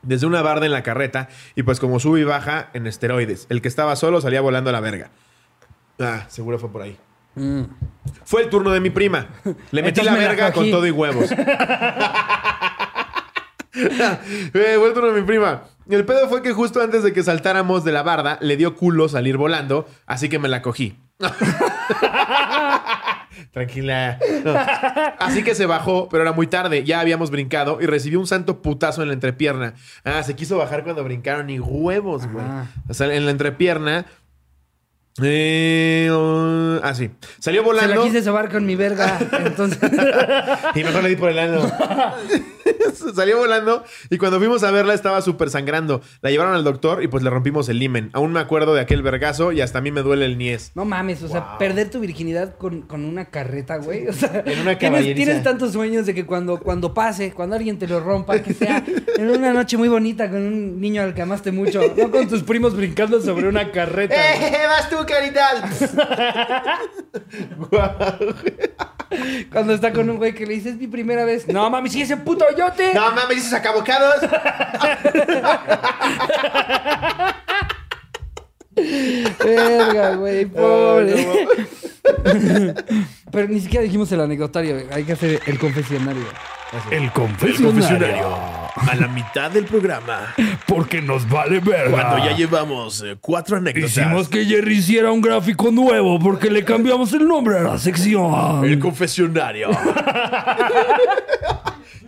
[SPEAKER 2] Desde una barda en la carreta, y pues como sube y baja en esteroides. El que estaba solo salía volando a la verga. Ah, seguro fue por ahí.
[SPEAKER 1] Mm.
[SPEAKER 2] Fue el turno de mi prima. Le metí
[SPEAKER 1] Entonces
[SPEAKER 2] la
[SPEAKER 1] me la
[SPEAKER 2] verga con todo y huevos. Eh, fue el turno de mi prima. El pedo fue que justo antes de que saltáramos de la barda, le dio culo salir volando, así que me la cogí. Tranquila. No. Así que se bajó, pero era muy tarde. Ya habíamos brincado y recibió un santo putazo en la entrepierna. Ah, se quiso bajar cuando brincaron y huevos, güey. O sea, en la entrepierna. Eh, uh, ah, sí. Salió
[SPEAKER 1] Se
[SPEAKER 2] volando.
[SPEAKER 1] la quise sobar con mi verga. Entonces.
[SPEAKER 2] Y mejor le di por el ano. Salió volando y cuando fuimos a verla estaba súper sangrando. La llevaron al doctor y pues le rompimos el limen. Aún me acuerdo de aquel vergazo y hasta a mí me duele el niés.
[SPEAKER 1] No mames, o sea, perder tu virginidad con, con una carreta, güey. O sea,
[SPEAKER 2] En una
[SPEAKER 1] tienes, tienes tantos sueños de que cuando, cuando pase, cuando alguien te lo rompa, que sea en una noche muy bonita con un niño al que amaste mucho, no con tus primos brincando sobre una carreta.
[SPEAKER 2] ¡Eh, vas tú, carita!
[SPEAKER 1] Cuando está con un güey que le dices, es mi primera vez. No mames, sí, ese puto yote.
[SPEAKER 2] ¡No mames, dices acabocados!
[SPEAKER 1] Verga, güey, pobre.
[SPEAKER 2] Ay,
[SPEAKER 1] Pero ni siquiera dijimos el anecdotario, hay que hacer el confesionario.
[SPEAKER 3] El
[SPEAKER 4] El
[SPEAKER 3] confesionario.
[SPEAKER 4] confesionario. A la mitad del programa.
[SPEAKER 3] Porque nos vale verga.
[SPEAKER 4] Cuando ya llevamos eh, cuatro anécdotas.
[SPEAKER 3] Hicimos que Jerry hiciera un gráfico nuevo porque le cambiamos el nombre a la sección.
[SPEAKER 4] El confesionario.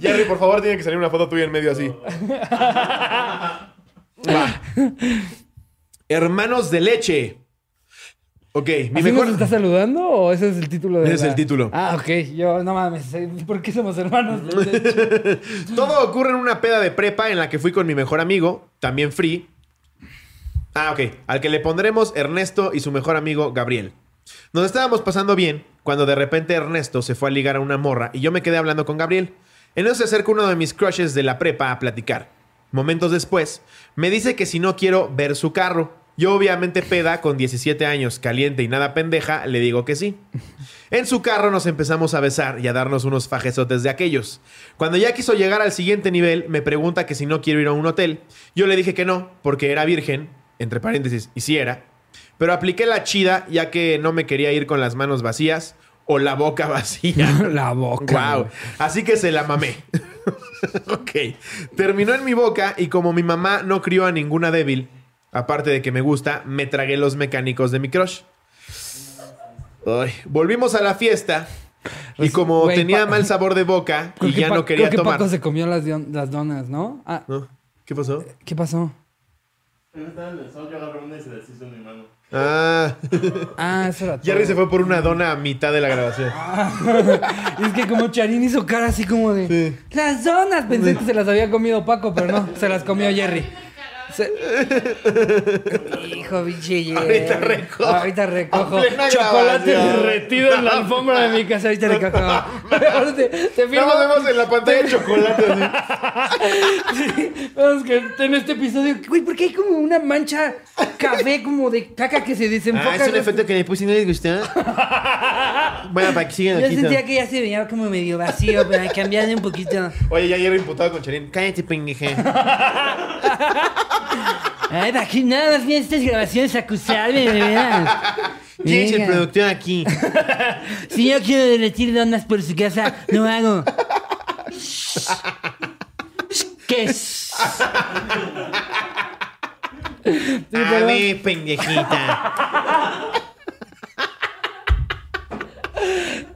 [SPEAKER 2] Jerry, por favor, tiene que salir una foto tuya en medio así. Va. Hermanos de leche. Ok, mi
[SPEAKER 1] ¿Así
[SPEAKER 2] mejor.
[SPEAKER 1] nos está saludando o ese es el título de
[SPEAKER 2] Ese es el título.
[SPEAKER 1] Ah, ok. Yo, no mames. eh, ¿Por qué somos hermanos?
[SPEAKER 2] Todo ocurre en una peda de prepa en la que fui con mi mejor amigo. también free. Ah, ok. Al que le pondremos Ernesto y su mejor amigo Gabriel. Nos estábamos pasando bien cuando de repente Ernesto se fue a ligar a una morra y yo me quedé hablando con Gabriel. En eso se acerca uno de mis crushes de la prepa a platicar. Momentos después, me dice que si no quiero ver su carro. Yo obviamente peda con 17 años, caliente y nada pendeja, le digo que sí. En su carro nos empezamos a besar y a darnos unos fajezotes de aquellos. Cuando ya quiso llegar al siguiente nivel, me pregunta que si no quiero ir a un hotel. Yo le dije que no, porque era virgen, entre paréntesis, y sí era. Pero apliqué la chida ya que no me quería ir con las manos vacías o la boca vacía.
[SPEAKER 1] La boca.
[SPEAKER 2] Wow. Así que se la mamé. ok. Terminó en mi boca y como mi mamá no crió a ninguna débil, aparte de que me gusta, me tragué los mecánicos de mi crush. Ay, volvimos a la fiesta y
[SPEAKER 1] Pues,
[SPEAKER 2] como
[SPEAKER 1] güey,
[SPEAKER 2] tenía
[SPEAKER 1] Pa-
[SPEAKER 2] mal sabor de boca
[SPEAKER 1] Creo
[SPEAKER 2] y
[SPEAKER 1] que
[SPEAKER 2] ya
[SPEAKER 1] Pa-
[SPEAKER 2] no quería
[SPEAKER 1] creo que
[SPEAKER 2] tomar.
[SPEAKER 1] Paco se comió las, dion- las donas, ¿no? Ah,
[SPEAKER 2] ¿No? ¿Qué pasó?
[SPEAKER 1] ¿qué pasó?
[SPEAKER 2] Ah,
[SPEAKER 1] Ah, eso era todo.
[SPEAKER 2] Jerry se fue por una dona a mitad de la grabación.
[SPEAKER 1] Y es que como Charín hizo cara así como de... Las donas. Pensé que se las había comido Paco, pero no. Se las comió Jerry. Se- Hijo, biche.
[SPEAKER 2] Ahorita recojo.
[SPEAKER 1] Ahorita recojo. Chocolate
[SPEAKER 2] grabación.
[SPEAKER 1] derretido en la alfombra de mi casa. Ahorita recojo. Ahora te, te firmo.
[SPEAKER 2] No vemos en la pantalla chocolate. así.
[SPEAKER 1] Vemos que en este episodio... Güey, ¿por qué hay como una mancha café como de caca que se desenfoca?
[SPEAKER 2] Ah, es un efecto que le puse y no les gustó. bueno, para que sigan
[SPEAKER 1] Yo
[SPEAKER 2] aquí.
[SPEAKER 1] sentía que ya se veía como medio vacío, pero cambiarle un poquito.
[SPEAKER 2] Oye, ya Jerry imputado con Charín. Cállate, pendeje.
[SPEAKER 1] Ay, aquí nada más bien estas grabaciones acusarme, de verdad.
[SPEAKER 2] ¿Quién es el productor aquí?
[SPEAKER 1] Si yo quiero derretir donas por su casa, lo hago. ¿Qué es?
[SPEAKER 2] A ver, pendejita.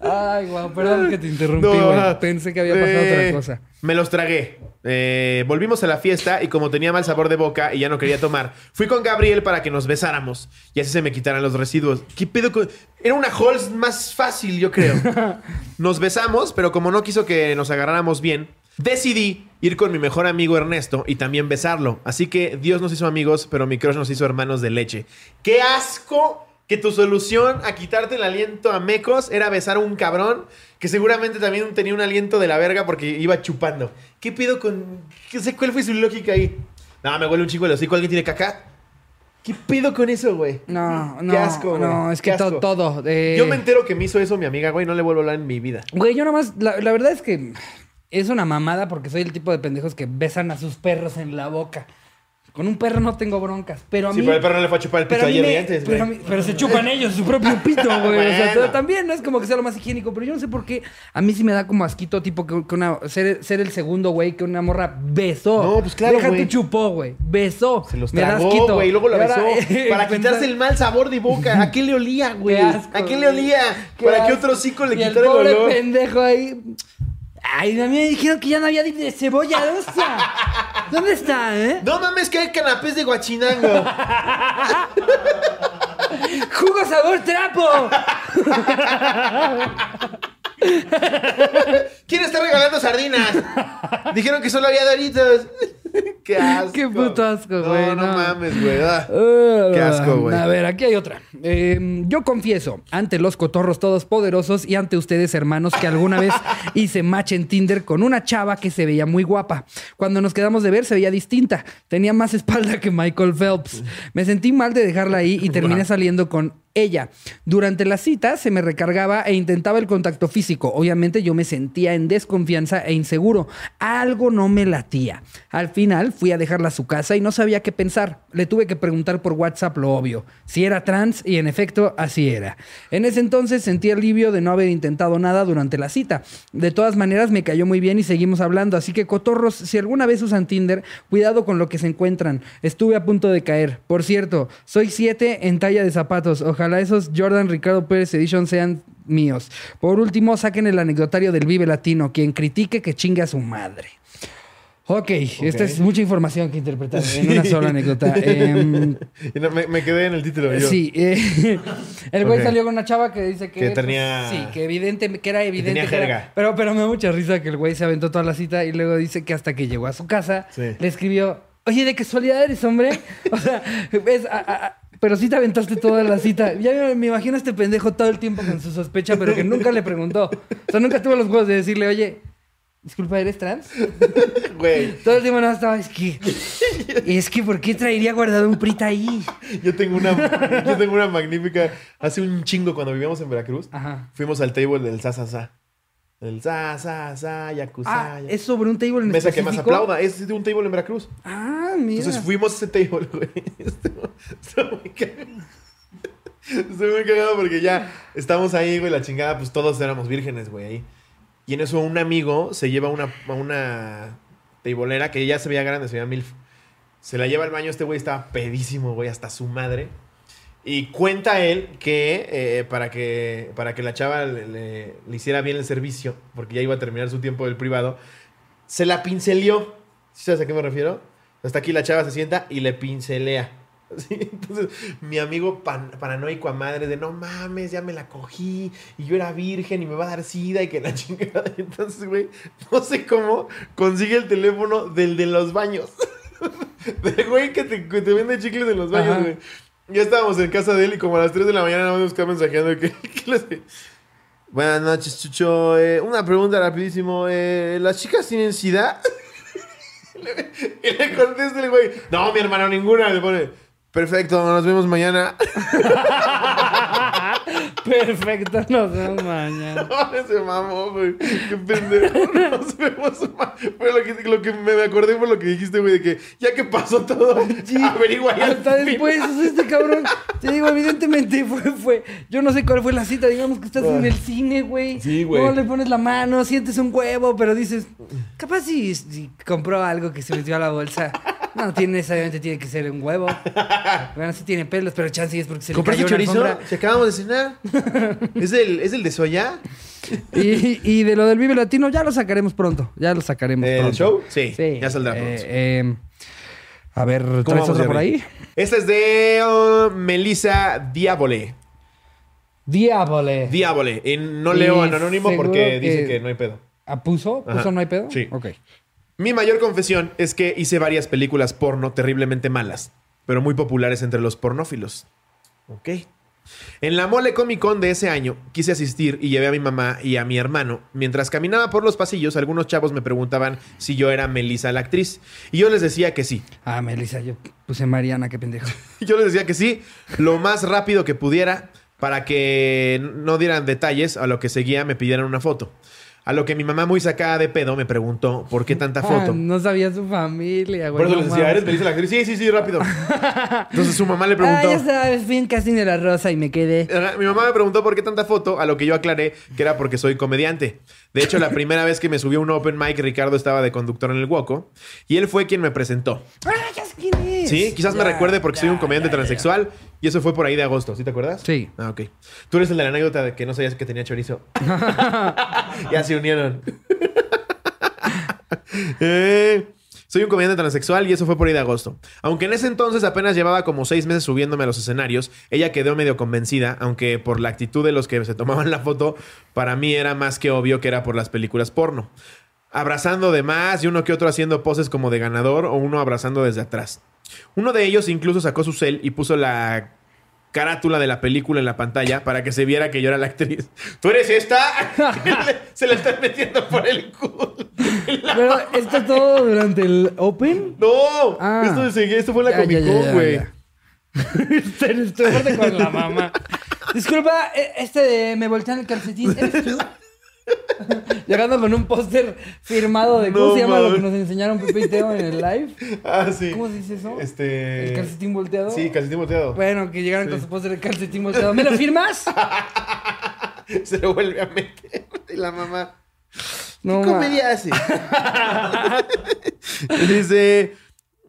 [SPEAKER 1] Ay, guau, perdón que te interrumpí,
[SPEAKER 2] No,
[SPEAKER 1] güey.
[SPEAKER 2] ajá.
[SPEAKER 1] Pensé que había pasado
[SPEAKER 2] Eh,
[SPEAKER 1] otra cosa.
[SPEAKER 2] Me los tragué. Eh, volvimos a la fiesta y como tenía mal sabor de boca y ya no quería tomar, fui con Gabriel para que nos besáramos y así se me quitaran los residuos. ¿Qué pedo con...? Era una Halls más fácil, yo creo. Nos besamos, pero como no quiso que nos agarráramos bien, decidí ir con mi mejor amigo Ernesto y también besarlo. Así que Dios nos hizo amigos, pero mi crush nos hizo hermanos de leche. ¡Qué asco! Que tu solución a quitarte el aliento a mecos era besar a un cabrón que seguramente también tenía un aliento de la verga porque iba chupando. ¿Qué pido con.? ¿Qué sé cuál fue su lógica ahí? No, me huele un chico el hocico. ¿Alguien tiene caca? ¿Qué pido con eso, güey?
[SPEAKER 1] No, no.
[SPEAKER 2] Qué asco, güey.
[SPEAKER 1] No, es que to- todo. eh,
[SPEAKER 2] Yo me entero que me hizo eso mi amiga, güey. No le vuelvo a hablar en mi vida.
[SPEAKER 1] Güey, yo nomás. La, la verdad es que es una mamada porque soy el tipo de pendejos que besan a sus perros en la boca. Con un perro no tengo broncas, pero a
[SPEAKER 2] Sí,
[SPEAKER 1] mí.
[SPEAKER 2] pero el perro no le fue a chupar el
[SPEAKER 1] Pero,
[SPEAKER 2] pito
[SPEAKER 1] a mí
[SPEAKER 2] ayer
[SPEAKER 1] me-
[SPEAKER 2] y antes,
[SPEAKER 1] pero, a
[SPEAKER 2] güey.
[SPEAKER 1] mí- pero se chupan ellos su propio pito, güey. O sea,
[SPEAKER 2] Bueno.
[SPEAKER 1] también no es como que sea lo más higiénico, pero yo no sé por qué. A mí sí me da como asquito, tipo, que, que una, ser, ser el segundo, güey, que una morra besó.
[SPEAKER 2] No, pues claro,
[SPEAKER 1] Deja
[SPEAKER 2] güey.
[SPEAKER 1] tu chupó, güey. Besó.
[SPEAKER 2] Se los
[SPEAKER 1] Me da
[SPEAKER 2] tragó,
[SPEAKER 1] asquito.
[SPEAKER 2] güey, y luego
[SPEAKER 1] ahora,
[SPEAKER 2] besó. para
[SPEAKER 1] pensar-
[SPEAKER 2] quitarse el mal sabor de boca. ¿A qué le olía, güey?
[SPEAKER 1] Qué asco,
[SPEAKER 2] ¿A qué le
[SPEAKER 1] güey.
[SPEAKER 2] olía? Para que
[SPEAKER 1] asco.
[SPEAKER 2] otro hocico le
[SPEAKER 1] Y el
[SPEAKER 2] quitara el,
[SPEAKER 1] pobre
[SPEAKER 2] olor.
[SPEAKER 1] pendejo ahí. Ay, a mí me dijeron que ya no había de cebolla rosa. ¿Dónde está, eh?
[SPEAKER 2] No mames, que hay canapés de guachinango.
[SPEAKER 1] ¡Jugo sabor trapo!
[SPEAKER 2] ¿Quién está regalando sardinas? Dijeron que solo había doritos. Qué asco.
[SPEAKER 1] Qué puto asco, güey,
[SPEAKER 2] No, no,
[SPEAKER 1] no.
[SPEAKER 2] mames, güey. ah.
[SPEAKER 1] Qué
[SPEAKER 2] Qué asco, güey.
[SPEAKER 1] A ver, aquí hay otra. Eh, yo confieso, ante los cotorros todos poderosos y ante ustedes, hermanos, que alguna vez hice match en Tinder con una chava que se veía muy guapa. Cuando nos quedamos de ver, se veía distinta. Tenía más espalda que Michael Phelps. Me sentí mal de dejarla ahí y terminé saliendo con ella. Durante la cita se me recargaba e intentaba el contacto físico. Obviamente yo me sentía en desconfianza e inseguro. Algo no me latía. Al final fui a dejarla a su casa y no sabía qué pensar. Le tuve que preguntar por WhatsApp lo obvio. Si era trans y en efecto así era. En ese entonces sentí alivio de no haber intentado nada durante la cita. De todas maneras me cayó muy bien y seguimos hablando. Así que cotorros, si alguna vez usan Tinder, cuidado con lo que se encuentran. Estuve a punto de caer. Por cierto, soy 7 en talla de zapatos. Ojalá esos Jordan Ricardo Pérez Edition sean míos. Por último, saquen el anecdotario del Vive Latino. Quien critique que chingue a su madre. Ok, esta es mucha información que interpretar en una sola anécdota.
[SPEAKER 2] No, me, me quedé en el título. Yo.
[SPEAKER 1] Sí, eh, el güey salió con una chava que dice que...
[SPEAKER 2] Que tenía-
[SPEAKER 1] sí, que evidente, que era evidente.
[SPEAKER 2] tenía
[SPEAKER 1] que era-
[SPEAKER 2] jerga.
[SPEAKER 1] pero, pero me da mucha risa que el güey se aventó toda la cita y luego dice que hasta que llegó a su casa
[SPEAKER 2] Sí.
[SPEAKER 1] le escribió, Oye, de casualidad eres hombre. O sea, ves, a- a- a- pero sí te aventaste toda la cita. Ya me, me imagino a este pendejo todo el tiempo con su sospecha, pero que nunca le preguntó. O sea, nunca tuvo los huevos de decirle, oye, disculpa, ¿eres trans?
[SPEAKER 2] Güey,
[SPEAKER 1] Todo el tiempo no estaba, es que. Es que, ¿por qué traería guardado un prita ahí?
[SPEAKER 2] yo tengo una, yo tengo una magnífica. Hace un chingo cuando vivíamos en Veracruz,
[SPEAKER 1] Ajá.
[SPEAKER 2] fuimos al table del sa sa sa. El sa sa sa yakuza.
[SPEAKER 1] Ah, es sobre un table en
[SPEAKER 2] Mesa que más aplauda. Es de un table en Veracruz.
[SPEAKER 1] Ah, mira.
[SPEAKER 2] Entonces fuimos a ese table, güey. Estuvo muy cagado. Estuvo muy cagado porque ya estamos ahí, güey, la chingada, pues todos éramos vírgenes, güey, ahí. Y en eso un amigo se lleva una, una teibolera que ya se veía grande, se veía milf. Se la lleva al baño, este güey estaba pedísimo, güey, hasta su madre. Y cuenta él que, eh, para que para que la chava le, hiciera bien el servicio, porque ya iba a terminar su tiempo del privado, se la pinceleó. ¿Sí ¿Sabes a qué me refiero? Hasta aquí la chava se sienta y le pincelea. ¿Sí? Entonces, mi amigo pan- paranoico a madre de no mames, ya me la cogí y yo era virgen y me va a dar sida y que la chingada. Entonces, güey, no sé cómo consigue el teléfono del de los baños. Del güey que te, que te vende chicles en los baños,
[SPEAKER 1] Ajá.
[SPEAKER 2] güey. Ya estábamos en casa de él y como a las 3 de la mañana nos quedaba mensajeando de que, ¿qué les- Buenas noches, Chucho. Eh, una pregunta rapidísimo. Eh, ¿Las chicas tienen sida? y le contesta el güey. No, mi hermano, ninguna. Le pone. Perfecto, nos vemos mañana.
[SPEAKER 1] Perfecto, nos vemos mañana.
[SPEAKER 2] No, se mamó, güey. Qué pendejo. Nos vemos ma- Fue lo que, lo que me acordé por lo que dijiste, güey, de que ya que pasó todo, averigua ya.
[SPEAKER 1] Hasta después, este cabrón, te digo, evidentemente fue, fue, yo no sé cuál fue la cita, digamos que estás en el cine, güey.
[SPEAKER 2] Ah. Sí, güey.
[SPEAKER 1] No le pones la mano, sientes un huevo, pero dices, capaz si, si compró algo que se metió a la bolsa. No, tiene necesariamente tiene que ser un huevo. Bueno, sí tiene pelos, pero chance es porque se le
[SPEAKER 2] ¿Compraste
[SPEAKER 1] cayó una
[SPEAKER 2] chorizo?
[SPEAKER 1] alfombra.
[SPEAKER 2] Si acabamos de cenar. ¿Es el, ¿Es el de soya?
[SPEAKER 1] Y, y de lo del Vive Latino ya lo sacaremos pronto. Ya lo sacaremos
[SPEAKER 2] ¿El
[SPEAKER 1] pronto.
[SPEAKER 2] show? Sí, ya saldrá
[SPEAKER 1] Eh,
[SPEAKER 2] pronto.
[SPEAKER 1] eh, a ver,
[SPEAKER 2] ¿Cómo
[SPEAKER 1] ¿traes otro por ahí?
[SPEAKER 2] Esta es de uh, Melissa Diabole.
[SPEAKER 1] Diabole.
[SPEAKER 2] Diabole. Y no leo en anónimo porque dice
[SPEAKER 1] que-
[SPEAKER 2] no hay pedo.
[SPEAKER 1] ¿Ah, puso? ¿Puso
[SPEAKER 2] Ajá.
[SPEAKER 1] no hay pedo?
[SPEAKER 2] Sí.
[SPEAKER 1] Ok.
[SPEAKER 2] Mi mayor confesión es que hice varias películas porno terriblemente malas, pero muy populares entre los pornófilos. Ok. En la Mole Comic Con de ese año quise asistir y llevé a mi mamá y a mi hermano. Mientras caminaba por los pasillos, algunos chavos me preguntaban si yo era Melissa la actriz. Y yo les decía que sí.
[SPEAKER 1] Ah, Melissa, yo puse Mariana, qué pendejo.
[SPEAKER 2] Yo les decía que sí, lo más rápido que pudiera para que no dieran detalles a lo que seguía me pidieran una foto. A lo que mi mamá muy sacada de pedo me preguntó por qué tanta foto.
[SPEAKER 1] Ah, no sabía su familia, güey.
[SPEAKER 2] Por eso les decía. ¿eres Melissa la actriz? Sí, sí, sí, rápido. Entonces su mamá le
[SPEAKER 1] Ah,
[SPEAKER 2] preguntó.
[SPEAKER 1] ya sabes, fui en casting de la rosa y me quedé.
[SPEAKER 2] Mi mamá me preguntó por qué tanta foto, a lo que yo aclaré que era porque soy comediante. De hecho, la primera vez que me subió a un open mic, Ricardo estaba de conductor en el Woco y él fue quien me presentó.
[SPEAKER 1] Ah, ya sé quién es.
[SPEAKER 2] Sí, quizás me recuerde porque
[SPEAKER 1] ya,
[SPEAKER 2] soy un comediante
[SPEAKER 1] ya.
[SPEAKER 2] transexual y eso fue por ahí de agosto, ¿sí te acuerdas?
[SPEAKER 1] Sí.
[SPEAKER 2] Ah, ok. Tú eres el de la anécdota de que no sabías que tenía chorizo. ya se unieron. Eh, soy un comediante transexual y eso fue por ahí de agosto. Aunque en ese entonces apenas llevaba como seis meses subiéndome a los escenarios, ella quedó medio convencida, aunque por la actitud de los que se tomaban la foto, para mí era más que obvio que era por las películas porno. Abrazando de más y uno que otro haciendo poses como de ganador o uno abrazando desde atrás. Uno de ellos incluso sacó su cel y puso la carátula de la película en la pantalla para que se viera que yo era la actriz. ¿Tú eres esta? se la están metiendo por el culo.
[SPEAKER 1] Pero esto todo durante el Open.
[SPEAKER 2] No,
[SPEAKER 1] Ah.
[SPEAKER 2] esto, esto fue la
[SPEAKER 1] Ya,
[SPEAKER 2] Comic Con, güey.
[SPEAKER 1] Estoy aparte con la mamá. Disculpa, eh, este de me voltean el calcetín. ¿Eres tú? Llegando con un póster firmado de. ¿Cómo
[SPEAKER 2] No
[SPEAKER 1] se llama lo que nos enseñaron Pepe y Teo en el live?
[SPEAKER 2] Ah, sí.
[SPEAKER 1] ¿Cómo se dice eso?
[SPEAKER 2] Este.
[SPEAKER 1] ¿El calcetín volteado?
[SPEAKER 2] Sí, calcetín volteado.
[SPEAKER 1] Bueno, que llegaran con su póster de calcetín volteado. ¿Me lo firmas?
[SPEAKER 2] Se lo vuelve a meter. Y la mamá.
[SPEAKER 1] No,
[SPEAKER 2] ¿Qué
[SPEAKER 1] ma.
[SPEAKER 2] comedia hace? Dice.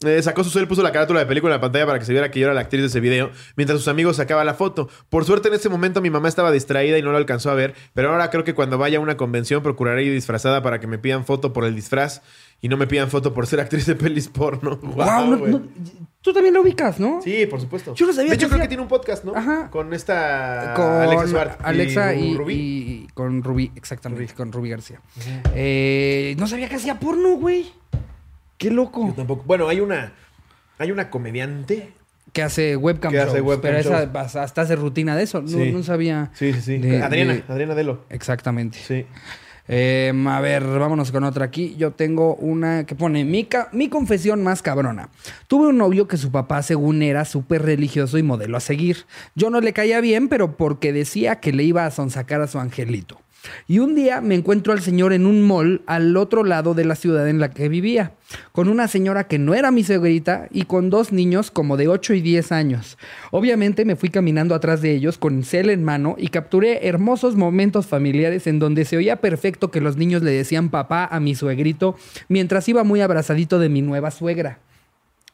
[SPEAKER 2] Eh, sacó su cel, puso la carátula de película en la pantalla para que se viera que yo era la actriz de ese video, mientras sus amigos sacaban la foto. Por suerte en ese momento mi mamá estaba distraída y no lo alcanzó a ver, pero ahora creo que cuando vaya a una convención procuraré ir disfrazada para que me pidan foto por el disfraz y no me pidan foto por ser actriz de pelis porno.
[SPEAKER 1] Wow, no- no- tú también lo ubicas, ¿no?
[SPEAKER 2] Sí, por supuesto.
[SPEAKER 1] Yo no sabía
[SPEAKER 2] De hecho,
[SPEAKER 1] que
[SPEAKER 2] creo que tiene un podcast, ¿no?
[SPEAKER 1] Ajá.
[SPEAKER 2] Con esta
[SPEAKER 1] con
[SPEAKER 2] Alexa Suárez.
[SPEAKER 1] Alexa y,
[SPEAKER 2] Rubí.
[SPEAKER 1] y- con Rubí, exactamente, con Rubí García. Eh, no sabía que hacía porno, güey. Qué loco.
[SPEAKER 2] Yo tampoco. Bueno, hay una Hay una comediante.
[SPEAKER 1] Que hace webcam
[SPEAKER 2] Que hace
[SPEAKER 1] shows,
[SPEAKER 2] webcam
[SPEAKER 1] pero esa
[SPEAKER 2] shows.
[SPEAKER 1] hasta- hasta hace rutina de eso. No,
[SPEAKER 2] Sí.
[SPEAKER 1] no sabía.
[SPEAKER 2] Sí, sí, sí.
[SPEAKER 1] de-
[SPEAKER 2] Adriana,
[SPEAKER 1] de-
[SPEAKER 2] Adriana Delo.
[SPEAKER 1] Exactamente.
[SPEAKER 2] Sí.
[SPEAKER 1] Eh, a ver, vámonos con otra aquí. Yo tengo una que pone mi, ca- mi confesión más cabrona. Tuve un novio que su papá, según era súper religioso y modelo a seguir. Yo no le caía bien, pero porque decía que le iba a sonsacar a su angelito. Y un día me encuentro al señor en un mall al otro lado de la ciudad en la que vivía, con una señora que no era mi suegrita y con dos niños como de 8 y 10 años. Obviamente me fui caminando atrás de ellos con cel en mano y capturé hermosos momentos familiares en donde se oía perfecto que los niños le decían papá a mi suegrito mientras iba muy abrazadito de mi nueva suegra.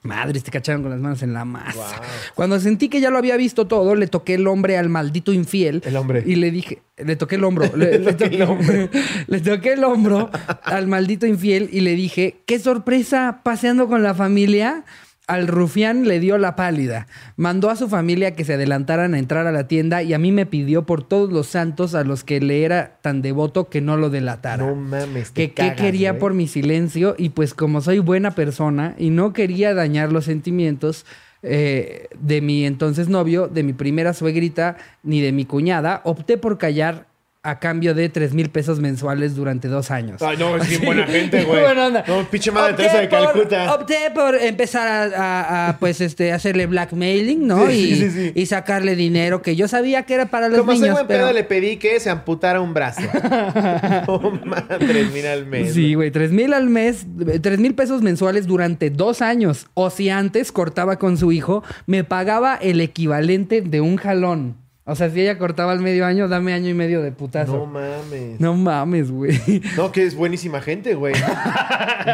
[SPEAKER 1] Madre, te cacharon con las manos en la masa. Cuando sentí que ya lo había visto todo, le toqué el hombre al maldito infiel.
[SPEAKER 2] El hombre.
[SPEAKER 1] Y le dije, le toqué el hombro. Le, le toqué, le toqué el hombro al maldito infiel y le dije, qué sorpresa, paseando con la familia. Al rufián le dio la pálida. Mandó a su familia que se adelantaran a entrar a la tienda y a mí me pidió por todos los santos a los que le era tan devoto que no lo delatara
[SPEAKER 2] No mames. te
[SPEAKER 1] que qué
[SPEAKER 2] cagas,
[SPEAKER 1] quería
[SPEAKER 2] güey.
[SPEAKER 1] por mi silencio y pues como soy buena persona y no quería dañar los sentimientos eh, de mi entonces novio, de mi primera suegrita ni de mi cuñada, opté por callar a cambio de 3 mil pesos mensuales durante dos años.
[SPEAKER 2] Ay, no, es bien buena gente, güey.
[SPEAKER 1] Buena onda.
[SPEAKER 2] No, pinche madre
[SPEAKER 1] Opté
[SPEAKER 2] Teresa de
[SPEAKER 1] por-
[SPEAKER 2] Calcuta.
[SPEAKER 1] Opté por empezar a, a- a, pues, este, hacerle blackmailing, ¿no?
[SPEAKER 2] Sí,
[SPEAKER 1] y,
[SPEAKER 2] sí, sí.
[SPEAKER 1] y sacarle dinero que yo sabía que era para los
[SPEAKER 2] Como soy
[SPEAKER 1] niños.
[SPEAKER 2] buen
[SPEAKER 1] pero...
[SPEAKER 2] pedo, le pedí que se amputara un brazo. tres mil al mes.
[SPEAKER 1] Sí, güey, tres mil al mes, tres mil pesos mensuales durante dos años. O si antes cortaba con su hijo, me pagaba el equivalente de un jalón. O sea, si ella cortaba al medio año, dame año y medio de
[SPEAKER 2] No
[SPEAKER 1] putazo.
[SPEAKER 2] mames.
[SPEAKER 1] No, mames, güey.
[SPEAKER 2] No, que es buenísima gente, güey.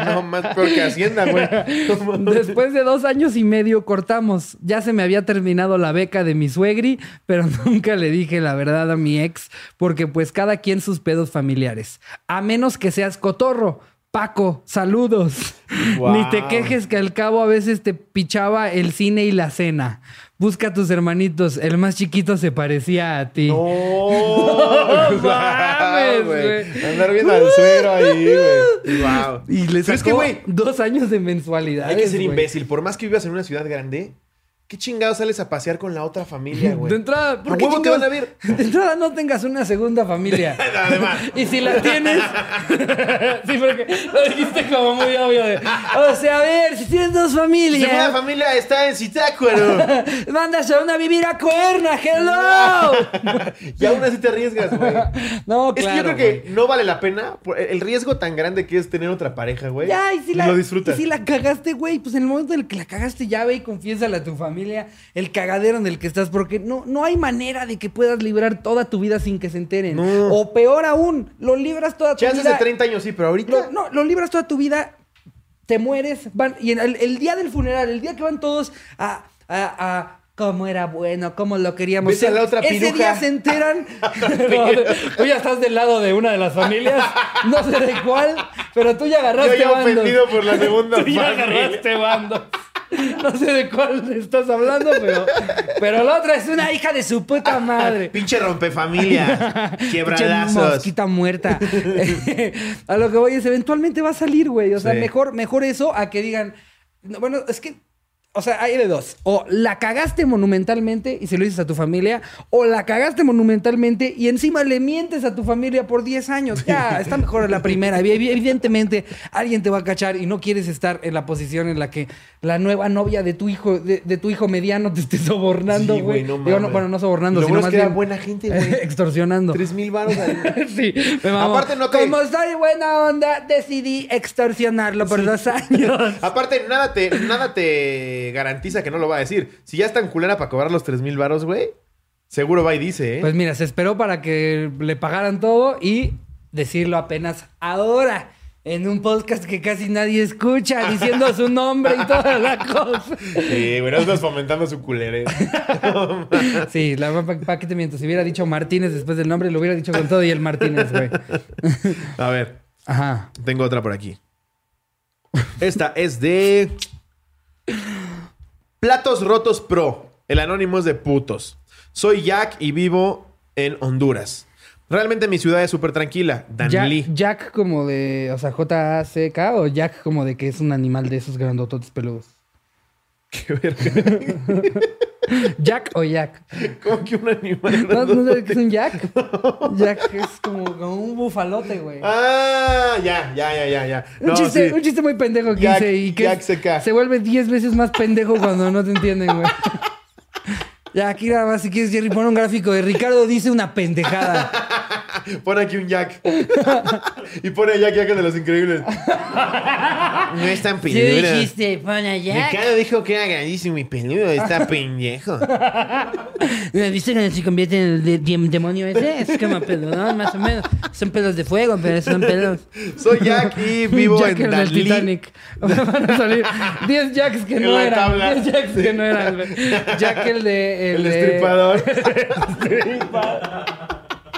[SPEAKER 2] No, más peor que Hacienda, güey. No.
[SPEAKER 1] Después de dos años y medio cortamos. Ya se me había terminado la beca de mi suegri, pero nunca le dije la verdad a mi ex, porque pues cada quien sus pedos familiares. A menos que seas cotorro. Paco, saludos.
[SPEAKER 2] Wow.
[SPEAKER 1] Ni te quejes que al cabo a veces te pichaba el cine y la cena. Busca a tus hermanitos. El más chiquito se parecía a ti.
[SPEAKER 2] No,
[SPEAKER 1] mames,
[SPEAKER 2] Wow,
[SPEAKER 1] güey.
[SPEAKER 2] Andar viendo al suero ahí, güey. Wow.
[SPEAKER 1] Y le
[SPEAKER 2] Pero es
[SPEAKER 1] sacó
[SPEAKER 2] que, güey,
[SPEAKER 1] dos años de mensualidad.
[SPEAKER 2] hay que ser imbécil. Por más que vivas en una ciudad grande, ¿qué chingados sales a pasear con la otra familia, güey?
[SPEAKER 1] De entrada, ¿por
[SPEAKER 2] ¿A
[SPEAKER 1] qué
[SPEAKER 2] te van a ver?
[SPEAKER 1] De entrada no tengas una segunda familia.
[SPEAKER 2] Además.
[SPEAKER 1] Y si la tienes. sí, porque lo dijiste como muy obvio de. O sea, a ver, si tienes dos
[SPEAKER 2] Mi segunda
[SPEAKER 1] familias.
[SPEAKER 2] familia está en Zitácuaro.
[SPEAKER 1] Mandas a una a vivir a Cuerna, hello.
[SPEAKER 2] y aún así te arriesgas, güey.
[SPEAKER 1] No,
[SPEAKER 2] Es
[SPEAKER 1] claro.
[SPEAKER 2] que yo creo que
[SPEAKER 1] güey.
[SPEAKER 2] no vale la pena el riesgo tan grande que es tener otra pareja, güey.
[SPEAKER 1] Ya, y si, la,
[SPEAKER 2] lo disfrutas.
[SPEAKER 1] y si la cagaste, güey, pues en el momento en el que la cagaste, ya ve y confiésale a tu familia el cagadero en el que estás, porque no, no hay manera de que puedas librar toda tu vida sin que se enteren.
[SPEAKER 2] No.
[SPEAKER 1] O peor aún, lo libras toda tu
[SPEAKER 2] Chances
[SPEAKER 1] vida.
[SPEAKER 2] de 30 años sí, pero ahorita.
[SPEAKER 1] Lo, no, lo libras toda tu vida, te mueres, van, y en el, el día del funeral, el día que van todos a, a, a cómo era bueno, cómo lo queríamos.
[SPEAKER 2] Ves a la otra
[SPEAKER 1] Ese día se enteran. No, tú ya estás del lado de una de las familias, no sé de cuál, pero tú ya
[SPEAKER 2] Yo
[SPEAKER 1] agarraste
[SPEAKER 2] ya
[SPEAKER 1] bando.
[SPEAKER 2] ofendido por la segunda
[SPEAKER 1] Tú ya
[SPEAKER 2] familia.
[SPEAKER 1] agarraste bando. No sé de cuál estás hablando, pero, pero la otra es una hija de su puta madre.
[SPEAKER 2] Pinche rompefamilia.
[SPEAKER 1] Pinche
[SPEAKER 2] Quiebradazos.
[SPEAKER 1] mosquita muerta. a lo que voy es, eventualmente va a salir, güey. O sea,
[SPEAKER 2] Sí.
[SPEAKER 1] mejor, mejor eso a que digan. no, bueno, es que. O sea, hay de dos. O la cagaste monumentalmente y se lo dices a tu familia, o la cagaste monumentalmente y encima le mientes a tu familia por 10 años. Ya, está mejor la primera. Evi- Evidentemente, alguien te va a cachar y no quieres estar en la posición en la que la nueva novia de tu hijo, de, de tu hijo mediano te esté sobornando,
[SPEAKER 2] Sí,
[SPEAKER 1] güey.
[SPEAKER 2] güey, no mames.
[SPEAKER 1] bueno, no sobornando,
[SPEAKER 2] Lo
[SPEAKER 1] sino
[SPEAKER 2] bueno
[SPEAKER 1] más
[SPEAKER 2] es que
[SPEAKER 1] bien
[SPEAKER 2] buena gente, güey.
[SPEAKER 1] extorsionando.
[SPEAKER 2] Tres mil baros al...
[SPEAKER 1] Sí, me mamó.
[SPEAKER 2] Aparte, no te-
[SPEAKER 1] Como soy buena onda, decidí extorsionarlo por dos años.
[SPEAKER 2] Aparte, nada te, nada te garantiza que no lo va a decir. Si ya es tan culera para cobrar los tres mil baros, güey, seguro va y dice, ¿eh?
[SPEAKER 1] Pues mira, se esperó para que le pagaran todo y decirlo apenas ahora. En un podcast que casi nadie escucha, diciendo su nombre y toda la cosa.
[SPEAKER 2] Sí, güey, no estás fomentando su culere.
[SPEAKER 1] Sí, la verdad, ¿para qué te miento? Si hubiera dicho Martínez después del nombre, lo hubiera dicho con todo y el Martínez, güey.
[SPEAKER 2] A ver,
[SPEAKER 1] Ajá.
[SPEAKER 2] tengo otra por aquí. Esta es de... Platos Rotos Pro. El anónimo es de putos. Soy Jack y vivo en Honduras. Realmente mi ciudad es súper tranquila. Dan
[SPEAKER 1] Jack,
[SPEAKER 2] Lee.
[SPEAKER 1] Jack como de, o sea, J-A-C-K o Jack como de que es un animal de esos grandototes peludos.
[SPEAKER 2] Qué verga.
[SPEAKER 1] ¿Jack o Jack?
[SPEAKER 2] ¿Cómo que un animal?
[SPEAKER 1] ¿No, ¿no sabes qué es un Jack? Jack es como, como un bufalote, güey.
[SPEAKER 2] Ah, ya, ya, ya, ya, ya.
[SPEAKER 1] Un, chiste,
[SPEAKER 2] sí.
[SPEAKER 1] un chiste muy pendejo que
[SPEAKER 2] Jack-
[SPEAKER 1] hice y que
[SPEAKER 2] Jack se cae.
[SPEAKER 1] se vuelve 10 veces más pendejo cuando no te entienden, güey. Ya, aquí nada más, si quieres, Jerry, pon un gráfico de Ricardo dice una pendejada.
[SPEAKER 2] Pon aquí un Jack. y pone a Jack Jack de los increíbles. No es tan
[SPEAKER 1] ¿Qué dijiste? Pon a
[SPEAKER 2] Ricardo dijo que era grandísimo y peludo. Está pendejo.
[SPEAKER 1] ¿Viste que se convierte en el de- de- demonio ese? Es como peludón, más o menos. Son pelos de fuego, pero son pelos.
[SPEAKER 2] Soy Jack y vivo
[SPEAKER 1] Jack
[SPEAKER 2] en
[SPEAKER 1] el. Titanic. Van a salir 10 Jacks que
[SPEAKER 2] En
[SPEAKER 1] no eran.
[SPEAKER 2] tabla.
[SPEAKER 1] 10 Jacks que no eran. Jack el de.
[SPEAKER 2] El
[SPEAKER 1] de-
[SPEAKER 2] destripador.